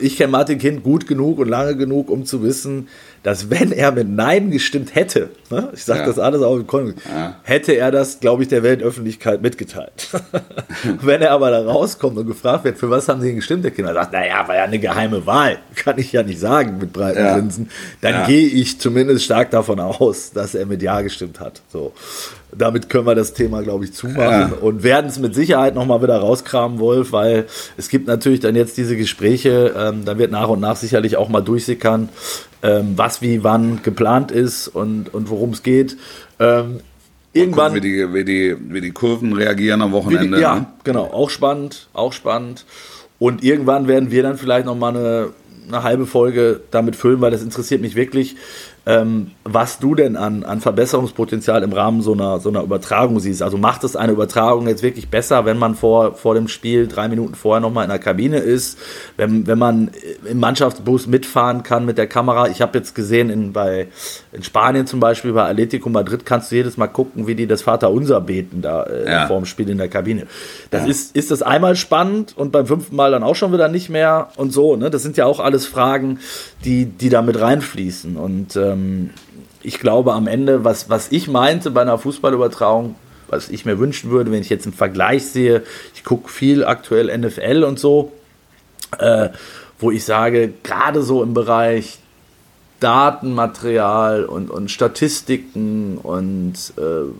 ich kenne Martin Kind gut genug und lange genug, um zu wissen, dass wenn er mit Nein gestimmt hätte, ne, ich sage ja. das alles auch im Kontext, ja. hätte er das, glaube ich, der Weltöffentlichkeit mitgeteilt. *laughs* wenn er aber da rauskommt und gefragt wird, für was haben Sie denn gestimmt, der Kinder sagt, naja, war ja eine geheime Wahl, kann ich ja nicht sagen mit breiten ja. Grinsen, dann gehe ich zumindest stark davon aus, dass er mit Ja gestimmt hat. So. Damit können wir das Thema, glaube ich, zumachen und werden es mit Sicherheit nochmal wieder rauskramen, Wolf, weil es gibt natürlich dann jetzt diese Gespräche, ähm, da wird nach und nach sicherlich auch mal durchsickern, ähm, was wie wann geplant ist und, und worum es geht. Ähm, irgendwann. Gucken, wie, die, wie, die, wie die Kurven reagieren am Wochenende. Die, ja, ne? genau. Auch spannend, auch spannend. Und irgendwann werden wir dann vielleicht nochmal eine, eine halbe Folge damit füllen, weil das interessiert mich wirklich. Ähm, was du denn an, an Verbesserungspotenzial im Rahmen so einer, so einer Übertragung siehst. Also macht es eine Übertragung jetzt wirklich besser, wenn man vor, vor dem Spiel drei Minuten vorher nochmal in der Kabine ist, wenn, wenn man im Mannschaftsbus mitfahren kann mit der Kamera. Ich habe jetzt gesehen, in, bei, in Spanien zum Beispiel, bei Atletico Madrid, kannst du jedes Mal gucken, wie die das Vaterunser beten da äh, ja. vor dem Spiel in der Kabine. Das ja. ist, ist das einmal spannend und beim fünften Mal dann auch schon wieder nicht mehr und so. Ne? Das sind ja auch alles Fragen, die, die da mit reinfließen. Und ähm, ich glaube am Ende, was, was ich meinte bei einer Fußballübertragung, was ich mir wünschen würde, wenn ich jetzt einen Vergleich sehe, ich gucke viel aktuell NFL und so, äh, wo ich sage, gerade so im Bereich Datenmaterial und, und Statistiken und äh,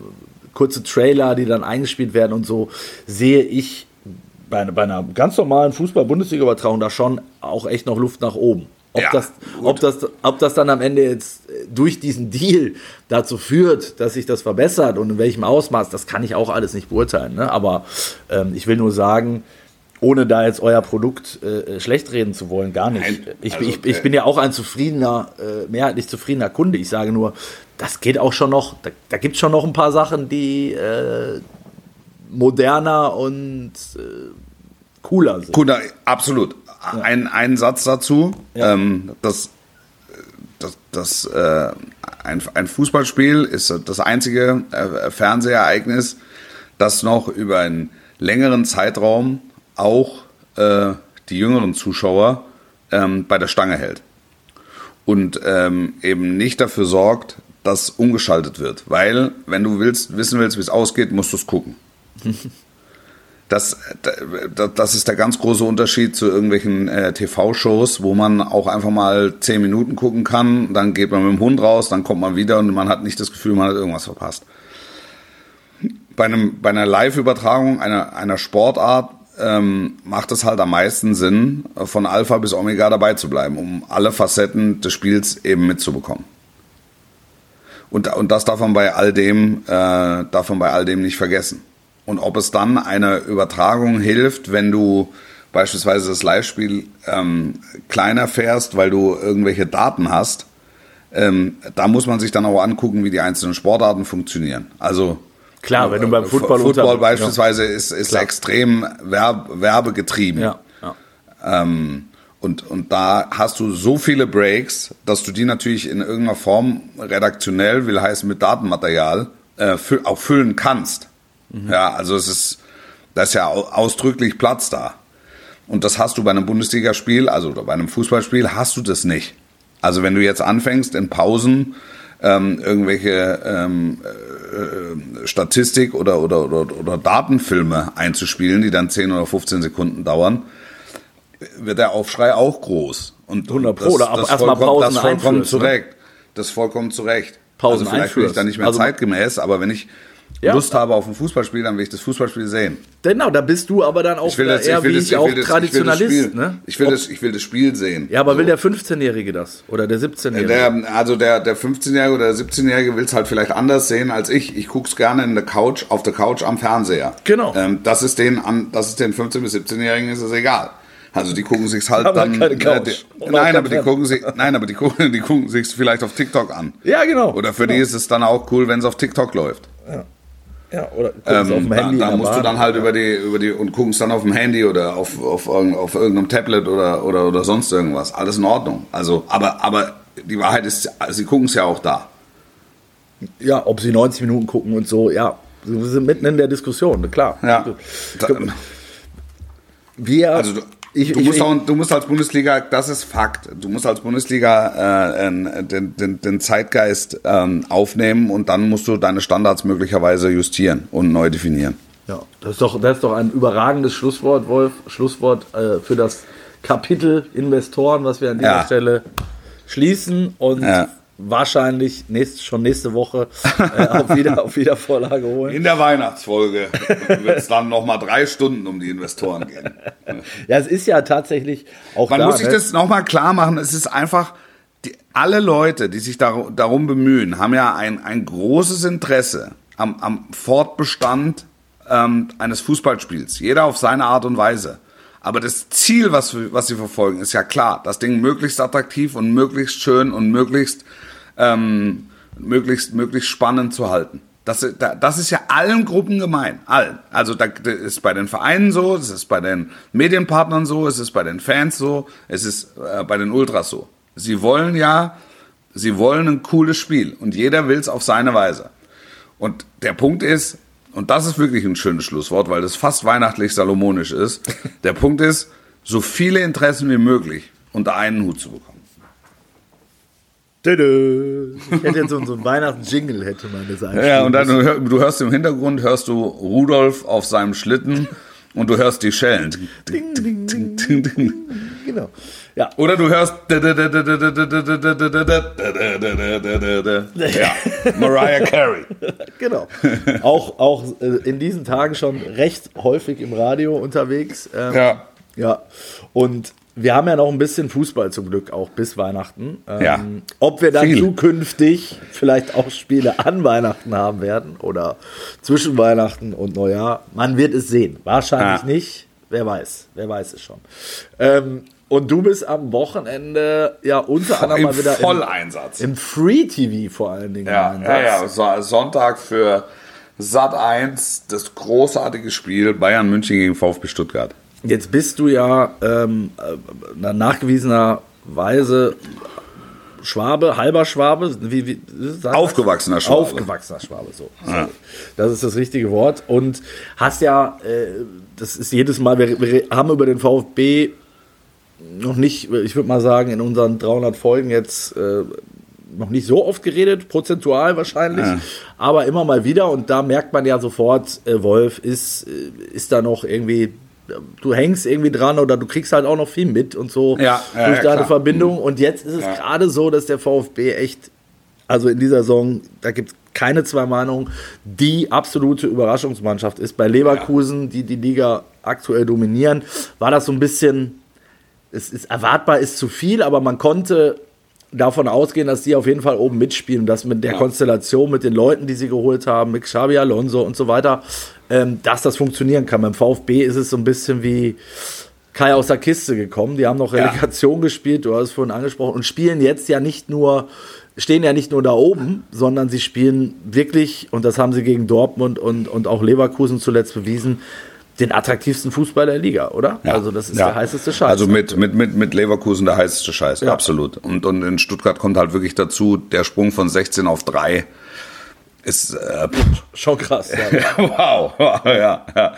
kurze Trailer, die dann eingespielt werden und so, sehe ich bei, bei einer ganz normalen Fußball-Bundesliga-Übertragung da schon auch echt noch Luft nach oben. Ob, ja, das, ob, das, ob das dann am Ende jetzt äh, durch diesen Deal dazu führt, dass sich das verbessert und in welchem Ausmaß, das kann ich auch alles nicht beurteilen. Ne? Aber ähm, ich will nur sagen, ohne da jetzt euer Produkt äh, schlecht reden zu wollen, gar nicht. Ich, also, ich, ich, bin ja auch ein zufriedener, äh, mehrheitlich zufriedener Kunde. Ich sage nur, das geht auch schon noch, da, da gibt es schon noch ein paar Sachen, die äh, moderner und äh, cooler sind. Cooler, absolut. Ja. Ein, ein Satz dazu, ja. ähm, das, das, das äh, ein, ein Fußballspiel ist das einzige äh, Fernsehereignis, das noch über einen längeren Zeitraum auch äh, die jüngeren Zuschauer ähm, bei der Stange hält. Und ähm, eben nicht dafür sorgt, dass umgeschaltet wird. Weil, wenn du willst, wissen willst, wie es ausgeht, musst du es gucken. *laughs* Das, das ist der ganz große Unterschied zu irgendwelchen äh, TV-Shows, wo man auch einfach mal zehn Minuten gucken kann, dann geht man mit dem Hund raus, dann kommt man wieder und man hat nicht das Gefühl, man hat irgendwas verpasst. Bei, einem, bei einer Live-Übertragung einer, einer Sportart ähm, macht es halt am meisten Sinn, von Alpha bis Omega dabei zu bleiben, um alle Facetten des Spiels eben mitzubekommen. Und, und das darf man bei all dem, äh, darf man bei all dem nicht vergessen. Und ob es dann einer Übertragung hilft, wenn du beispielsweise das Live-Spiel ähm, kleiner fährst, weil du irgendwelche Daten hast, ähm, da muss man sich dann auch angucken, wie die einzelnen Sportarten funktionieren. Also Klar, wenn du beim Football Football beispielsweise ja. ist, ist extrem werb, werbegetrieben. Ja, ja. Ähm, und, und da hast du so viele Breaks, dass du die natürlich in irgendeiner Form redaktionell, will heißen mit Datenmaterial, äh, auch füllen kannst. Mhm. Ja, also es ist, da ist ja ausdrücklich Platz da. Und das hast du bei einem Bundesligaspiel, also bei einem Fußballspiel, hast du das nicht. Also wenn du jetzt anfängst in Pausen ähm, irgendwelche ähm, äh, Statistik oder, oder, oder, oder Datenfilme einzuspielen, die dann 10 oder 15 Sekunden dauern, wird der Aufschrei auch groß. Und 100 Pro, das, das, erstmal Pausen das vollkommen zu Recht. Ne? Das vollkommen zu Recht. Pausen also vielleicht bin ich da nicht mehr also, zeitgemäß, aber wenn ich ja. Lust habe auf ein Fußballspiel, dann will ich das Fußballspiel sehen. Genau, da bist du aber dann auch ich will das, eher ich will wie das, ich auch das, Traditionalist. Ich will, das, ne? ich, will das, ich will das Spiel sehen. Ja, aber so. will der 15-Jährige das? Oder der 17-Jährige? Der, also der, der 15-Jährige oder der 17-Jährige will es halt vielleicht anders sehen als ich. Ich gucke es gerne in der Couch, auf der Couch am Fernseher. Genau. Ähm, das, ist den, das ist den 15- bis 17-Jährigen ist es egal. Also die gucken sich's halt aber dann. Keine Couch. Äh, die, nein, aber die gucken sich, nein, aber die gucken, die gucken sich's vielleicht auf TikTok an. Ja, genau. Oder für genau. die ist es dann auch cool, wenn es auf TikTok läuft. Ja. Ja, oder ähm, auf dem Handy. Da, da musst Bahn, du dann halt ja. über die, über die und gucken es dann auf dem Handy oder auf, auf, auf irgendeinem Tablet oder, oder, oder sonst irgendwas. Alles in Ordnung. Also, aber, aber die Wahrheit ist, sie gucken es ja auch da. Ja, ob sie 90 Minuten gucken und so, ja. Wir sind mitten in der Diskussion, klar. Ja. Wir, also, ich, du, ich, musst auch, du musst als Bundesliga, das ist Fakt, du musst als Bundesliga äh, den, den, den Zeitgeist ähm, aufnehmen und dann musst du deine Standards möglicherweise justieren und neu definieren. Ja, das ist doch, das ist doch ein überragendes Schlusswort, Wolf. Schlusswort äh, für das Kapitel Investoren, was wir an dieser ja. Stelle schließen. Und ja wahrscheinlich nächst, schon nächste Woche äh, auf, wieder, auf Wiedervorlage holen. In der Weihnachtsfolge wird es dann nochmal drei Stunden um die Investoren gehen. ja, es ist ja tatsächlich auch Man da, muss sich ne? das nochmal klar machen, es ist einfach, die, alle Leute, die sich dar darum bemühen, haben ja ein, ein großes Interesse am, am Fortbestand ähm, eines Fußballspiels. Jeder auf seine Art und Weise. Aber das Ziel, was, was sie verfolgen, ist ja klar. Das Ding möglichst attraktiv und möglichst schön und möglichst ähm, möglichst, möglichst spannend zu halten. Das, das ist ja allen Gruppen gemein. Allen. Also das ist bei den Vereinen so, es ist bei den Medienpartnern so, es ist bei den Fans so, es ist äh, bei den Ultras so. Sie wollen ja, sie wollen ein cooles Spiel und jeder will es auf seine Weise. Und der Punkt ist, und das ist wirklich ein schönes Schlusswort, weil das fast weihnachtlich salomonisch ist. *laughs* Der Punkt ist, so viele Interessen wie möglich unter einen Hut zu bekommen. Ich hätte jetzt so, so einen Weihnachts-Jingle, hätte man das. Ja, und dann du hörst im Hintergrund, hörst du Rudolf auf seinem Schlitten und du hörst die Schellen. Ding, ding, ding, ding. Genau. Ja, Oder du hörst ja, Mariah Carey. genau. Auch, auch äh, in diesen Tagen schon recht häufig im Radio unterwegs. Ähm, Ja. Ja. Und wir haben ja noch ein bisschen Fußball zum Glück auch bis Weihnachten. Ähm, Ja. Ob wir dann Viel. zukünftig vielleicht auch Spiele an Weihnachten haben werden oder zwischen Weihnachten und Neujahr, man wird es sehen. Wahrscheinlich Ja. nicht. Wer weiß. Wer weiß es schon. Ähm, und du bist am Wochenende ja unter anderem Im mal wieder im, Volleinsatz. im Free TV vor allen Dingen. Ja, im ja, ja. Sonntag für Sat 1 das großartige Spiel Bayern München gegen VfB Stuttgart. Jetzt bist du ja ähm, äh, nachgewiesenerweise Schwabe, halber Schwabe, wie, wie? Aufgewachsener Schwabe. Aufgewachsener Schwabe, so. Sorry. Das ist das richtige Wort. Und hast ja, äh, das ist jedes Mal, wir, wir haben über den VfB noch nicht, ich würde mal sagen, in unseren 300 Folgen jetzt äh, noch nicht so oft geredet, prozentual wahrscheinlich, Ja. aber immer mal wieder. Und da merkt man ja sofort, äh, Wolf ist, äh, ist da noch irgendwie, du hängst irgendwie dran oder du kriegst halt auch noch viel mit und so Ja, ja, durch ja, deine klar. Verbindung. Und jetzt ist es Ja. gerade so, dass der VfB echt, also in dieser Saison, da gibt es keine zwei Meinungen, die absolute Überraschungsmannschaft ist. Bei Leverkusen, die die Liga aktuell dominieren, war das so ein bisschen es ist erwartbar ist zu viel, aber man konnte davon ausgehen, dass die auf jeden Fall oben mitspielen, dass mit der Ja. Konstellation, mit den Leuten, die sie geholt haben, mit Xabi Alonso und so weiter, ähm, dass das funktionieren kann. Beim VfB ist es so ein bisschen wie Kai aus der Kiste gekommen. Die haben noch Ja. Relegation gespielt, du hast es vorhin angesprochen, und spielen jetzt ja nicht nur, stehen ja nicht nur da oben, sondern sie spielen wirklich, und das haben sie gegen Dortmund und, und auch Leverkusen zuletzt bewiesen, den attraktivsten Fußball der Liga, oder? Ja. Also das ist Ja. der heißeste Scheiß. Also mit, mit, mit, mit Leverkusen der heißeste Scheiß, Ja. absolut. Und, und in Stuttgart kommt halt wirklich dazu, der Sprung von 16 auf 3 ist äh, Schon krass. Ja. *laughs* wow, wow, ja, ja.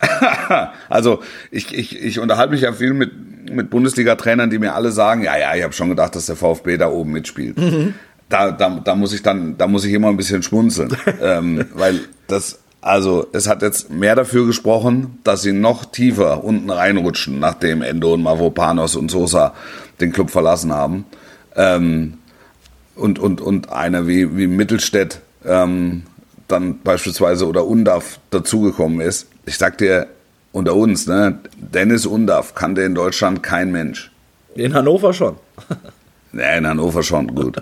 *laughs* Also ich, ich, ich unterhalte mich ja viel mit, mit Bundesliga-Trainern, die mir alle sagen, ja, ja, ich habe schon gedacht, dass der VfB da oben mitspielt. Da, da, da muss ich dann, da muss ich immer ein bisschen schmunzeln, *laughs* ähm, weil das, also es hat jetzt mehr dafür gesprochen, dass sie noch tiefer unten reinrutschen, nachdem Endo und Mavropanos und Sosa den Club verlassen haben. Ähm, und, und, und einer wie, wie Mittelstädt ähm, dann beispielsweise oder Undaf dazugekommen ist. Ich sag dir, unter uns, ne, Dennis Undaf kannte in Deutschland kein Mensch. In Hannover schon. *laughs* Ja, in Hannover schon, gut.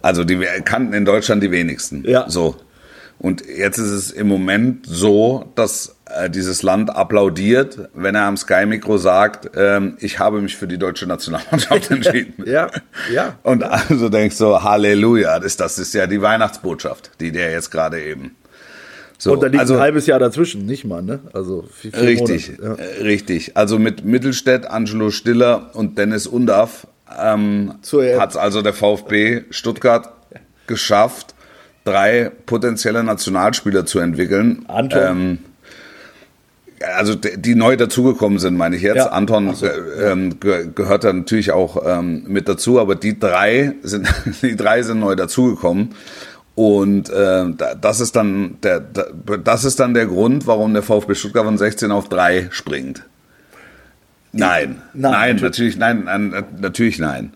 Also die kannten in Deutschland die wenigsten. Ja. So. Und jetzt ist es im Moment so, dass äh, dieses Land applaudiert, wenn er am Sky-Mikro sagt, ähm, ich habe mich für die deutsche Nationalmannschaft *laughs* entschieden. Ja, ja. Und also denkst du, Halleluja, das, das ist ja die Weihnachtsbotschaft, die der jetzt gerade eben. So, Und da liegt also, ein halbes Jahr dazwischen, nicht mal, ne? Also vier, vier Richtig, Monate. Ja. äh, richtig. Also mit Mittelstädt, Angelo Stiller und Dennis Undaff ähm, hat es also der VfB Stuttgart geschafft, drei potenzielle Nationalspieler zu entwickeln. Anton. Ähm, also die neu dazugekommen sind, meine ich jetzt. Ja. Anton so. äh, ähm, ge gehört da natürlich auch ähm, mit dazu, aber die drei sind *laughs* die drei sind neu dazugekommen. Und äh, da- das ist dann der, da- das ist dann der Grund, warum der VfB Stuttgart von 16 auf 3 springt. Nein, Nein, nein, natürlich- natürlich, nein, nein, natürlich nein.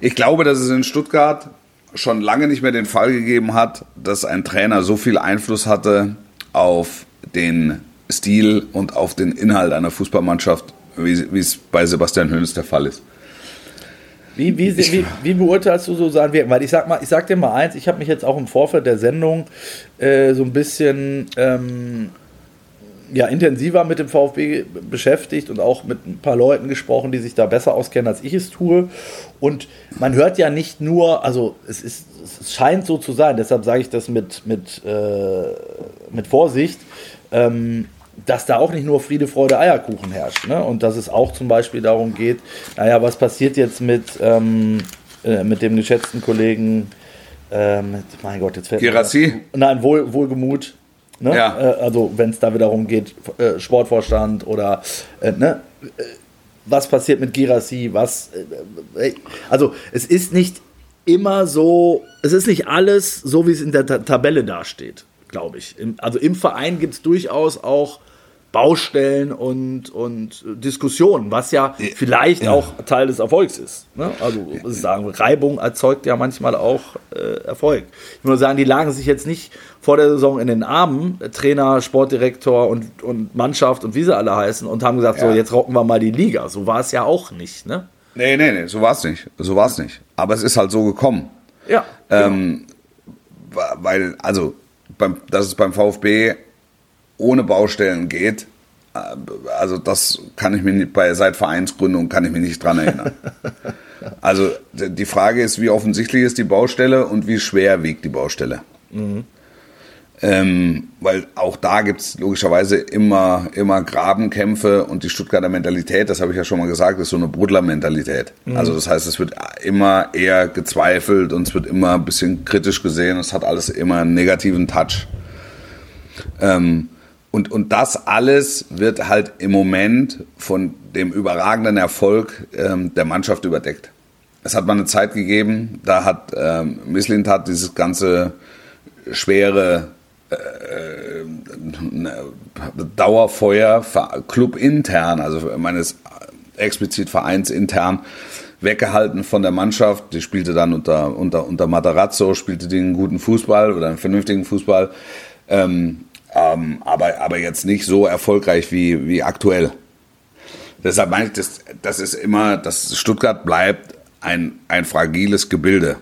Ich glaube, dass es in Stuttgart schon lange nicht mehr den Fall gegeben hat, dass ein Trainer so viel Einfluss hatte auf den Stil und auf den Inhalt einer Fußballmannschaft, wie, es bei Sebastian Hoeneß der Fall ist. Wie, wie, wie, wie beurteilst du so sein Wirken? Weil ich sag mal, ich sag dir mal eins, ich habe mich jetzt auch im Vorfeld der Sendung äh, so ein bisschen ähm, ja, intensiver mit dem VfB beschäftigt und auch mit ein paar Leuten gesprochen, die sich da besser auskennen, als ich es tue. Und man hört ja nicht nur, also es, ist, es scheint so zu sein, deshalb sage ich das mit, mit, äh, mit Vorsicht, ähm, dass da auch nicht nur Friede, Freude, Eierkuchen herrscht. Ne? Und dass es auch zum Beispiel darum geht, naja, was passiert jetzt mit, ähm, äh, mit dem geschätzten Kollegen, ähm, mein Gott, jetzt fällt Girassi? Nein, Wohl, Wohlgemut. Ne? Ja. Äh, also wenn es da wiederum geht, äh, Sportvorstand oder äh, ne? Äh, was passiert mit Girassi, was äh, also es ist nicht immer so, es ist nicht alles so, wie es in der Ta Tabelle dasteht, glaube ich. Im, also im Verein gibt es durchaus auch Baustellen und, und Diskussionen, was ja vielleicht Ja. auch Teil des Erfolgs ist. Ne? Also sagen, Reibung erzeugt ja manchmal auch äh, Erfolg. Ich muss nur sagen, die lagen sich jetzt nicht vor der Saison in den Armen, Trainer, Sportdirektor und, und Mannschaft und wie sie alle heißen, und haben gesagt, Ja. so jetzt rocken wir mal die Liga. So war es ja auch nicht. Ne? Nee, nee, nee, so war es nicht. So war es nicht. Aber es ist halt so gekommen. Ja. Ähm, wa- weil, also, beim, dass es beim VfB ohne Baustellen geht, äh, also das kann ich mir nicht, bei, seit Vereinsgründung kann ich mich nicht dran erinnern. *laughs* Also die Frage ist, wie offensichtlich ist die Baustelle und wie schwer wiegt die Baustelle. Ähm, weil auch da gibt es logischerweise immer, immer Grabenkämpfe und die Stuttgarter Mentalität, das habe ich ja schon mal gesagt, ist so eine Brudler-Mentalität. Also das heißt, es wird immer eher gezweifelt und es wird immer ein bisschen kritisch gesehen. Es hat alles immer einen negativen Touch. Ähm, und, und das alles wird halt im Moment von dem überragenden Erfolg ähm, der Mannschaft überdeckt. Es hat mal eine Zeit gegeben, da hat ähm, Mislintat dieses ganze schwere äh, ne, Dauerfeuer ver- clubintern, also meines explizit vereinsintern weggehalten von der Mannschaft. Die spielte dann unter, unter, unter Matarazzo, spielte den guten Fußball oder einen vernünftigen Fußball, ähm, ähm, aber, aber jetzt nicht so erfolgreich wie, wie aktuell. Deshalb meine ich, das, das ist immer, das Stuttgart bleibt ein, ein fragiles Gebilde.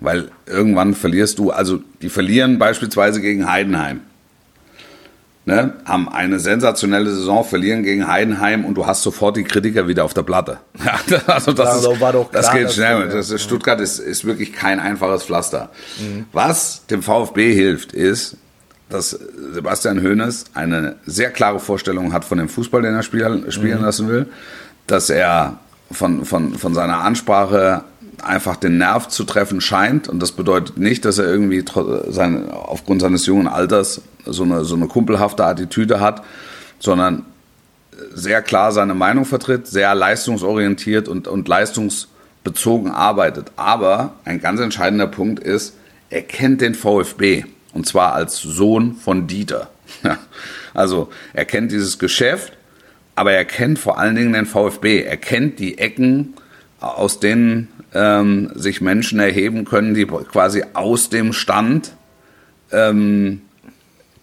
Weil irgendwann verlierst du, also die verlieren beispielsweise gegen Heidenheim. Ne, haben eine sensationelle Saison, verlieren gegen Heidenheim und du hast sofort die Kritiker wieder auf der Platte. *laughs* Ja, also das, Also ist, doch das klar, geht dass schnell. Das ist, Stuttgart ist, ist wirklich kein einfaches Pflaster. Was dem VfB hilft, ist, dass Sebastian Hoeneß eine sehr klare Vorstellung hat von dem Fußball, den er spielen, spielen lassen will, dass er von, von, von seiner Ansprache einfach den Nerv zu treffen scheint. Und das bedeutet nicht, dass er irgendwie sein, aufgrund seines jungen Alters so eine, so eine kumpelhafte Attitüde hat, sondern sehr klar seine Meinung vertritt, sehr leistungsorientiert und, und leistungsbezogen arbeitet. Aber ein ganz entscheidender Punkt ist, er kennt den VfB und zwar als Sohn von Dieter. Also er kennt dieses Geschäft, aber er kennt vor allen Dingen den VfB. Er kennt die Ecken, aus denen ähm, sich Menschen erheben können, die quasi aus dem Stand ähm,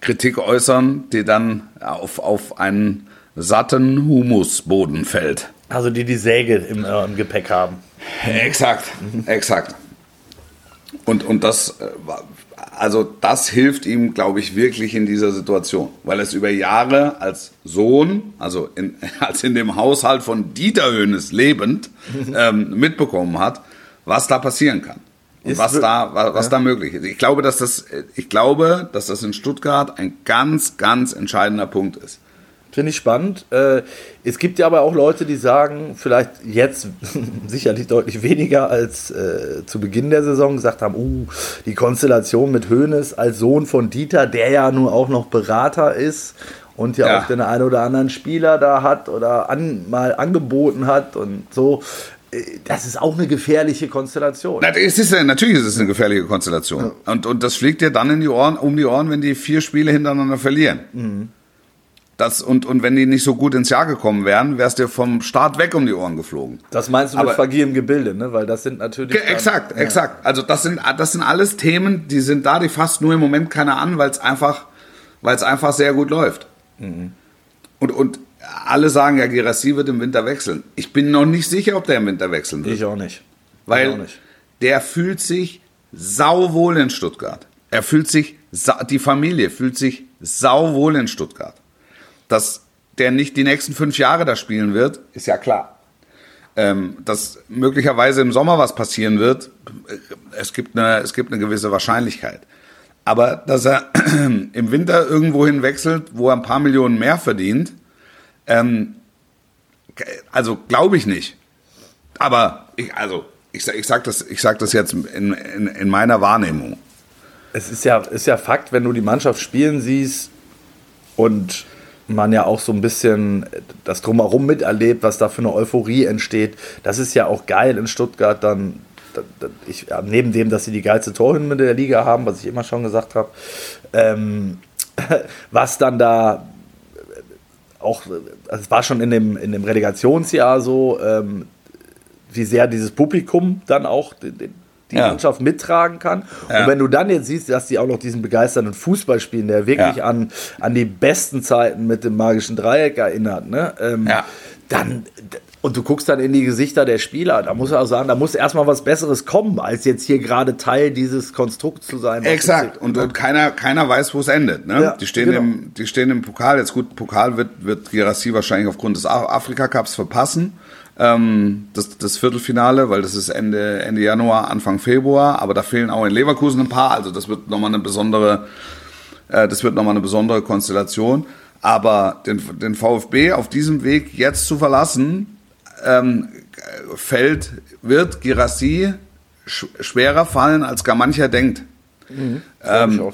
Kritik äußern, die dann auf, auf einen satten Humusboden fällt. Also die die Säge im, äh, im Gepäck haben. Exakt, exakt. Und, und das, äh, war- also das hilft ihm, glaube ich, wirklich in dieser Situation, weil er es über Jahre als Sohn, also in, *laughs* als in dem Haushalt von Dieter Hönes lebend, *laughs* ähm, mitbekommen hat, was da passieren kann. Und Ist was da, was, was da möglich ist. Ich glaube, dass das, ich glaube, dass das in Stuttgart ein ganz, ganz entscheidender Punkt ist. Finde ich spannend. Äh, es gibt ja aber auch Leute, die sagen, vielleicht jetzt *laughs* sicherlich deutlich weniger als äh, zu Beginn der Saison, gesagt haben, uh, die Konstellation mit Hoeneß als Sohn von Dieter, der ja nun auch noch Berater ist und ja, Ja. auch den einen oder anderen Spieler da hat oder an, mal angeboten hat und so. Äh, Das ist auch eine gefährliche Konstellation. Na, es ist, ja- natürlich ist es eine gefährliche Konstellation. Und, und das fliegt dir dann in die Ohren, um die Ohren, wenn die vier Spiele hintereinander verlieren. Mhm. Das, und, und wenn die nicht so gut ins Jahr gekommen wären, wärst dir vom Start weg um die Ohren geflogen. Das meinst du Aber- mit fragilem Gebilde, ne? Weil das sind natürlich. Ge- dann- Exakt, ja. exakt. Also das sind, das sind alles Themen, die sind da, die fasst nur im Moment keiner an, weil es einfach, weil es einfach sehr gut läuft. Mhm. Und, und alle sagen ja, Girassi wird im Winter wechseln. Ich bin noch nicht sicher, ob der im Winter wechseln wird. Ich auch nicht. ich auch Weil nicht. der fühlt sich sauwohl in Stuttgart. Er fühlt sich, die Familie fühlt sich sauwohl in Stuttgart. Dass der nicht die nächsten fünf Jahre da spielen wird, ist ja klar. Ähm, dass möglicherweise im Sommer was passieren wird, äh, es gibt eine, es gibt eine gewisse Wahrscheinlichkeit. Aber dass er *clears throat* im Winter irgendwo hin wechselt, wo er ein paar Millionen mehr verdient, ähm, also glaube ich nicht. Aber ich, also ich, ich sage das, ich sag das jetzt in, in, in meiner Wahrnehmung. Es ist ja, ist ja Fakt, wenn du die Mannschaft spielen siehst und man ja auch so ein bisschen das drumherum miterlebt, was da für eine Euphorie entsteht. Das ist ja auch geil in Stuttgart dann. Ich, neben dem, dass sie die geilste Torhymne der Liga haben, was ich immer schon gesagt habe, ähm, *laughs* was dann da auch, also es war schon in dem, in dem Relegationsjahr so, ähm, wie sehr dieses Publikum dann auch den, die ja. Mannschaft mittragen kann. Ja. Und wenn du dann jetzt siehst, dass die auch noch diesen begeisternden Fußball spielen, der wirklich ja. an, an die besten Zeiten mit dem magischen Dreieck erinnert, ne? Ähm, dann und du guckst dann in die Gesichter der Spieler, da muss er auch sagen, da muss erstmal was Besseres kommen, als jetzt hier gerade Teil dieses Konstrukts zu sein. Exakt. Und, und, keiner, keiner weiß, wo es endet. Ne? Ja, die, stehen genau. im, die stehen im Pokal. Jetzt gut, Pokal wird, wird Girassi wahrscheinlich aufgrund des Afrika Cups verpassen ähm, das, das Viertelfinale, weil das ist Ende, Ende Januar, Anfang Februar, aber da fehlen auch in Leverkusen ein paar, also das wird nochmal eine besondere, äh, das wird nochmal eine besondere Konstellation. Aber den, den VfB auf diesem Weg jetzt zu verlassen, ähm, fällt, wird Girassi sch schwerer fallen, als gar mancher denkt. Mhm, ähm, so.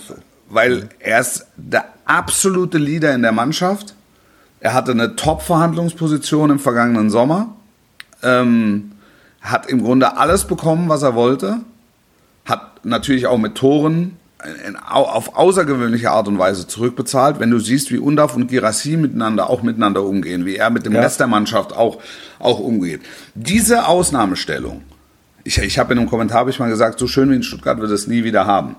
Weil mhm. er ist der absolute Leader in der Mannschaft. Er hatte eine Top-Verhandlungsposition im vergangenen Sommer ähm, hat im Grunde alles bekommen, was er wollte, hat natürlich auch mit Toren in, auf außergewöhnliche Art und Weise zurückbezahlt. Wenn du siehst, wie Undaf und Girassi miteinander auch miteinander umgehen, wie er mit dem ja. Rest der Mannschaft auch, auch umgeht. Diese Ausnahmestellung, ich, ich habe in einem Kommentar ich mal gesagt, so schön wie in Stuttgart wird es nie wieder haben.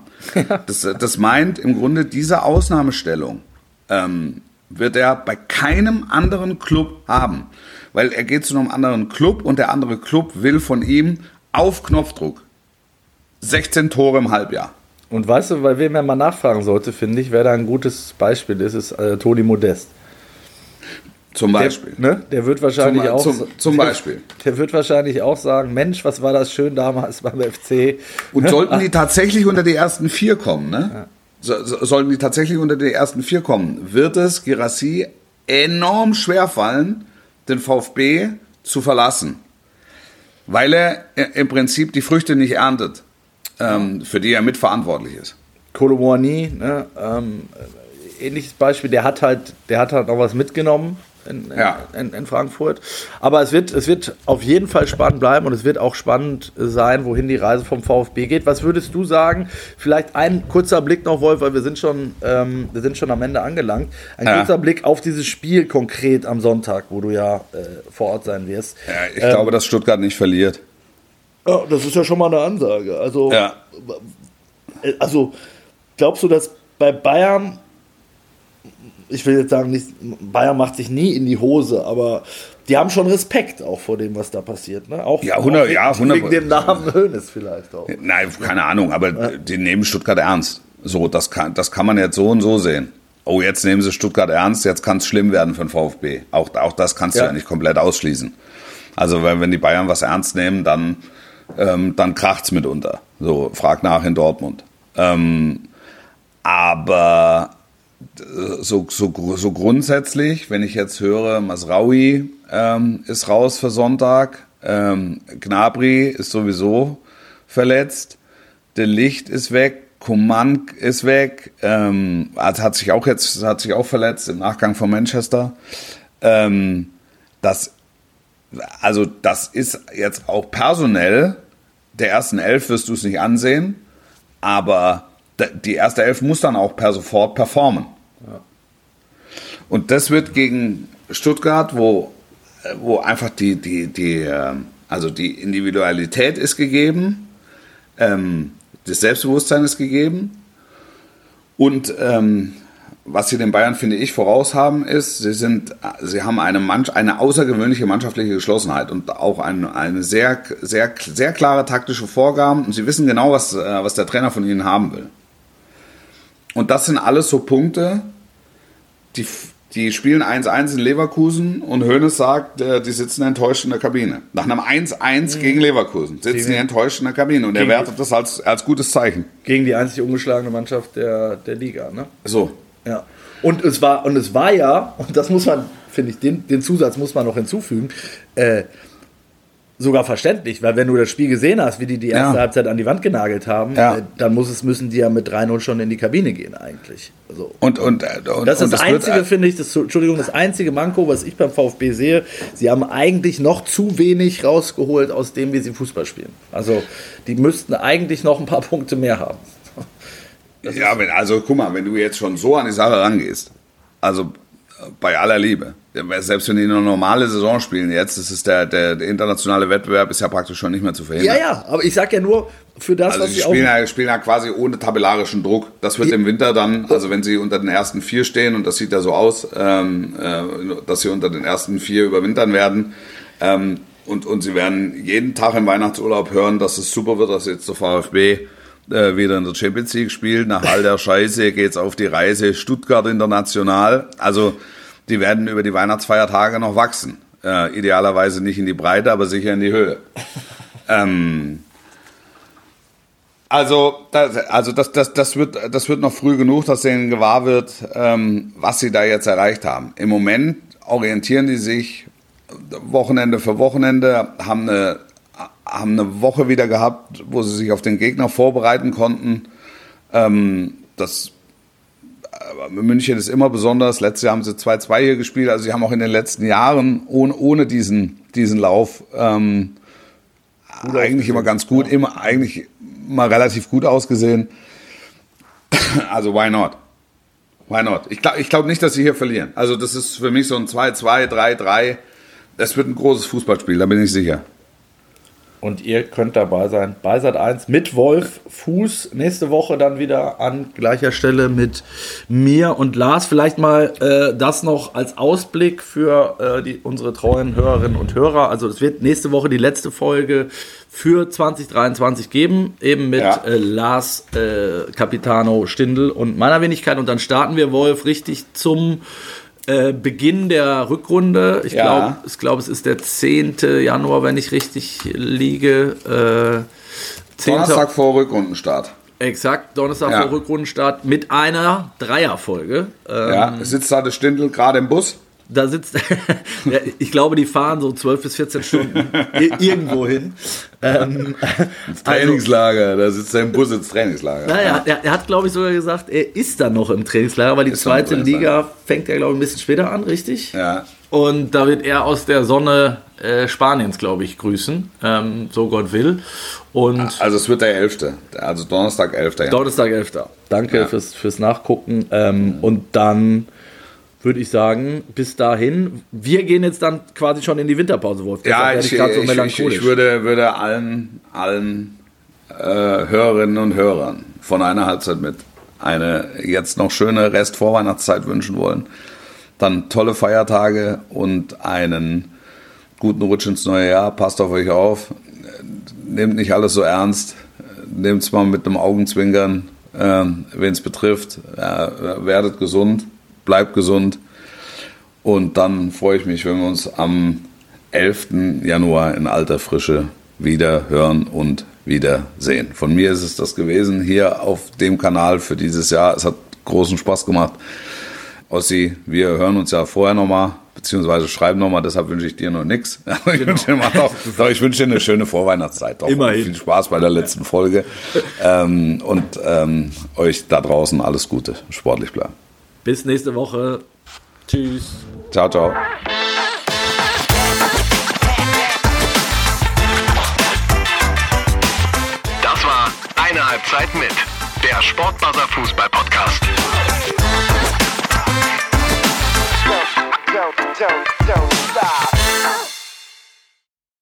Das, das meint im Grunde diese Ausnahmestellung ähm, wird er bei keinem anderen Club haben weil er geht zu einem anderen Club und der andere Club will von ihm auf Knopfdruck 16 Tore im Halbjahr. Und weißt du, bei wem er mal nachfragen sollte, finde ich, wer da ein gutes Beispiel ist, ist äh, Toni Modest. Zum Beispiel. Der, ne? der wird wahrscheinlich zum, auch. Zum, zum *laughs* Beispiel. Der, der, wird wahrscheinlich auch sagen: Mensch, was war das schön damals beim FC. Und *laughs* sollten die tatsächlich unter die ersten vier kommen, ne? Ja. So, so, sollten die tatsächlich unter die ersten vier kommen, wird es Girassi enorm schwer fallen, den VfB zu verlassen, weil er im Prinzip die Früchte nicht erntet, ähm, für die er mitverantwortlich ist. Kolomouani, ne, ähm, ähnliches Beispiel, der hat halt, der hat halt noch was mitgenommen in, ja. in, in, Frankfurt. Aber es wird, es wird auf jeden Fall spannend bleiben und es wird auch spannend sein, wohin die Reise vom VfB geht. Was würdest du sagen? Vielleicht ein kurzer Blick noch, Wolf, weil wir sind schon, ähm, wir sind schon am Ende angelangt. Ein ja. kurzer Blick auf dieses Spiel konkret am Sonntag, wo du ja äh, vor Ort sein wirst. Ja, ich ähm, glaube, dass Stuttgart nicht verliert. Ja, das ist ja schon mal eine Ansage. Also, ja. Äh, also glaubst du, dass bei Bayern ich will jetzt sagen, nicht, Bayern macht sich nie in die Hose, aber die haben schon Respekt auch vor dem, was da passiert. Ne? Auch, ja, 100, auch ja, 100, wegen dem Namen Hönes vielleicht auch. Nein, keine Ahnung, aber ja. die nehmen Stuttgart ernst. So, das kann, das kann man jetzt so und so sehen. Oh, jetzt nehmen sie Stuttgart ernst, jetzt kann es schlimm werden für den VfB. Auch, auch das kannst ja. du ja nicht komplett ausschließen. Also wenn, wenn die Bayern was ernst nehmen, dann, ähm, dann kracht's mitunter. So, frag nach in Dortmund. Ähm, aber so, so, so grundsätzlich, wenn ich jetzt höre, Masraui ähm, ist raus für Sonntag, ähm, Gnabry ist sowieso verletzt, der Licht ist weg, Coman ist weg, ähm, hat, hat sich auch jetzt hat sich auch verletzt im Nachgang von Manchester. Ähm, das, also das ist jetzt auch personell der ersten Elf wirst du es nicht ansehen, aber die erste Elf muss dann auch per sofort performen. Ja. Und das wird gegen Stuttgart, wo, wo einfach die, die, die, ähm, also die Individualität ist gegeben, ähm, das Selbstbewusstsein ist gegeben und ähm, was sie den Bayern, finde ich, voraus haben, ist, sie, sind, sie haben eine, Mann, eine außergewöhnliche mannschaftliche Geschlossenheit und auch eine, eine sehr, sehr, sehr klare taktische Vorgaben. Und sie wissen genau, was, äh, was der Trainer von ihnen haben will. Und das sind alles so Punkte, die, Die spielen 1-1 in Leverkusen und Hoeneß sagt, äh, die sitzen enttäuscht in der Kabine. Nach einem 1-1 gegen Leverkusen sitzen die enttäuscht in der Kabine und er wertet das als, als gutes Zeichen. Gegen die einzig ungeschlagene Mannschaft der, der Liga, ne? So. Ja. Und es war, und es war ja, und das muss man, finde ich, den, den Zusatz muss man noch hinzufügen, äh, sogar verständlich, weil wenn du das Spiel gesehen hast, wie die die erste Ja. Halbzeit an die Wand genagelt haben, Ja. äh, dann muss es, müssen die ja mit 3-0 schon in die Kabine gehen eigentlich. Also, Und, und, äh, und, das ist und das einzige, äh, finde ich, das, Entschuldigung, das einzige Manko, was ich beim VfB sehe. Sie haben eigentlich noch zu wenig rausgeholt aus dem, wie sie Fußball spielen. Also, die müssten eigentlich noch ein paar *laughs* Punkte mehr haben. Ja, wenn, also guck mal, wenn du jetzt schon so an die Sache rangehst, also bei aller Liebe, selbst wenn die eine normale Saison spielen jetzt, das ist der, der, der internationale Wettbewerb ist ja praktisch schon nicht mehr zu verhindern. Ja, ja, aber ich sag ja nur, für das, Also was sie sie auch. spielen ja, spielen ja quasi ohne tabellarischen Druck. Das wird im Winter dann, also wenn sie unter den ersten vier stehen, und das sieht ja so aus, ähm, äh, dass sie unter den ersten vier überwintern werden, ähm, und, und sie werden jeden Tag im Weihnachtsurlaub hören, dass es super wird, dass jetzt der VfB äh, wieder in der Champions League spielt. Nach all der Scheiße geht's auf die Reise Stuttgart international. Also die werden über die Weihnachtsfeiertage noch wachsen. Äh, idealerweise nicht in die Breite, aber sicher in die Höhe. ähm, also, das, also das, das, das, wird, das wird noch früh genug, dass denen gewahr wird, ähm, was sie da jetzt erreicht haben. Im Moment orientieren die sich Wochenende für Wochenende, haben eine, haben eine Woche wieder gehabt, wo sie sich auf den Gegner vorbereiten konnten. Ähm, das München ist immer besonders. Letztes Jahr haben sie 2-2 hier gespielt. Also sie haben auch in den letzten Jahren ohne, ohne diesen, diesen Lauf ähm, eigentlich immer ganz gut, immer eigentlich mal relativ gut ausgesehen. *clears throat* Also why not? Why not? Ich glaube ich glaub nicht, dass sie hier verlieren. Also das ist für mich so ein 2-2, 3-3. Das wird ein großes Fußballspiel, da bin ich sicher. Und ihr könnt dabei sein bei Sat 1 mit Wolf Fuß. Nächste Woche dann wieder an gleicher Stelle mit mir und Lars. Vielleicht mal äh, das noch als Ausblick für äh, die, unsere treuen Hörerinnen und Hörer. Also es wird nächste Woche die letzte Folge für 2023 geben, eben mit Ja. äh, Lars äh, Capitano Stindl und meiner Wenigkeit. Und dann starten wir, Wolf, richtig zum äh, Beginn der Rückrunde. Ich Ja. glaube, ich glaube, es ist der 10. Januar, wenn ich richtig liege. Äh, 10. Donnerstag vor Rückrundenstart. Exakt, Donnerstag Ja. vor Rückrundenstart mit einer Dreierfolge. Äh, Ja, sitzt da der Stindl gerade im Bus? Da sitzt, *laughs* ja, ich glaube, die fahren so 12 bis 14 Stunden irgendwo hin. Ähm, also, Trainingslager, da sitzt er im Bus ins Trainingslager. naja, er, er hat, glaube ich, sogar gesagt, er ist dann noch im Trainingslager, weil die Ist zweite. Liga fängt ja, glaube ich, ein bisschen später an, richtig? Ja. Und da wird er aus der Sonne äh, Spaniens, glaube ich, grüßen, ähm, so Gott will. Und Also es wird der 11. Also Donnerstag 11. Januar. Donnerstag 11. Danke Ja. fürs, fürs Nachgucken. Ähm, und dann würde ich sagen, bis dahin, wir gehen jetzt dann quasi schon in die Winterpause, Wolf. Deshalb Ja, ich, ich, so ich, ich würde, würde allen, allen äh, Hörerinnen und Hörern von einer Halbzeit mit eine jetzt noch schöne Rest-Vorweihnachtszeit wünschen wollen. Dann tolle Feiertage und einen guten Rutsch ins neue Jahr. Passt auf euch auf. Nehmt nicht alles so ernst. Nehmt es mal mit einem Augenzwinkern, ähm, wen es betrifft. Äh, werdet gesund, bleibt gesund. Und dann freue ich mich, wenn wir uns am 11. Januar in alter Frische wieder hören und wieder sehen. Von mir ist es das gewesen hier auf dem Kanal für dieses Jahr. Es hat großen Spaß gemacht. Ossi, wir hören uns ja vorher nochmal, beziehungsweise schreiben nochmal, deshalb wünsche ich dir noch nichts. *laughs* Ich, wünsche dir mal doch, doch, ich wünsche dir eine schöne Vorweihnachtszeit. Doch. Immerhin. Viel Spaß bei der letzten Folge. *laughs* ähm, und ähm, euch da draußen alles Gute. Sportlich bleiben. Bis nächste Woche. Tschüss. Ciao, ciao. Das war eine Halbzeit mit der Sportbuzzer Fußball Podcast. Don't, don't, don't, don't.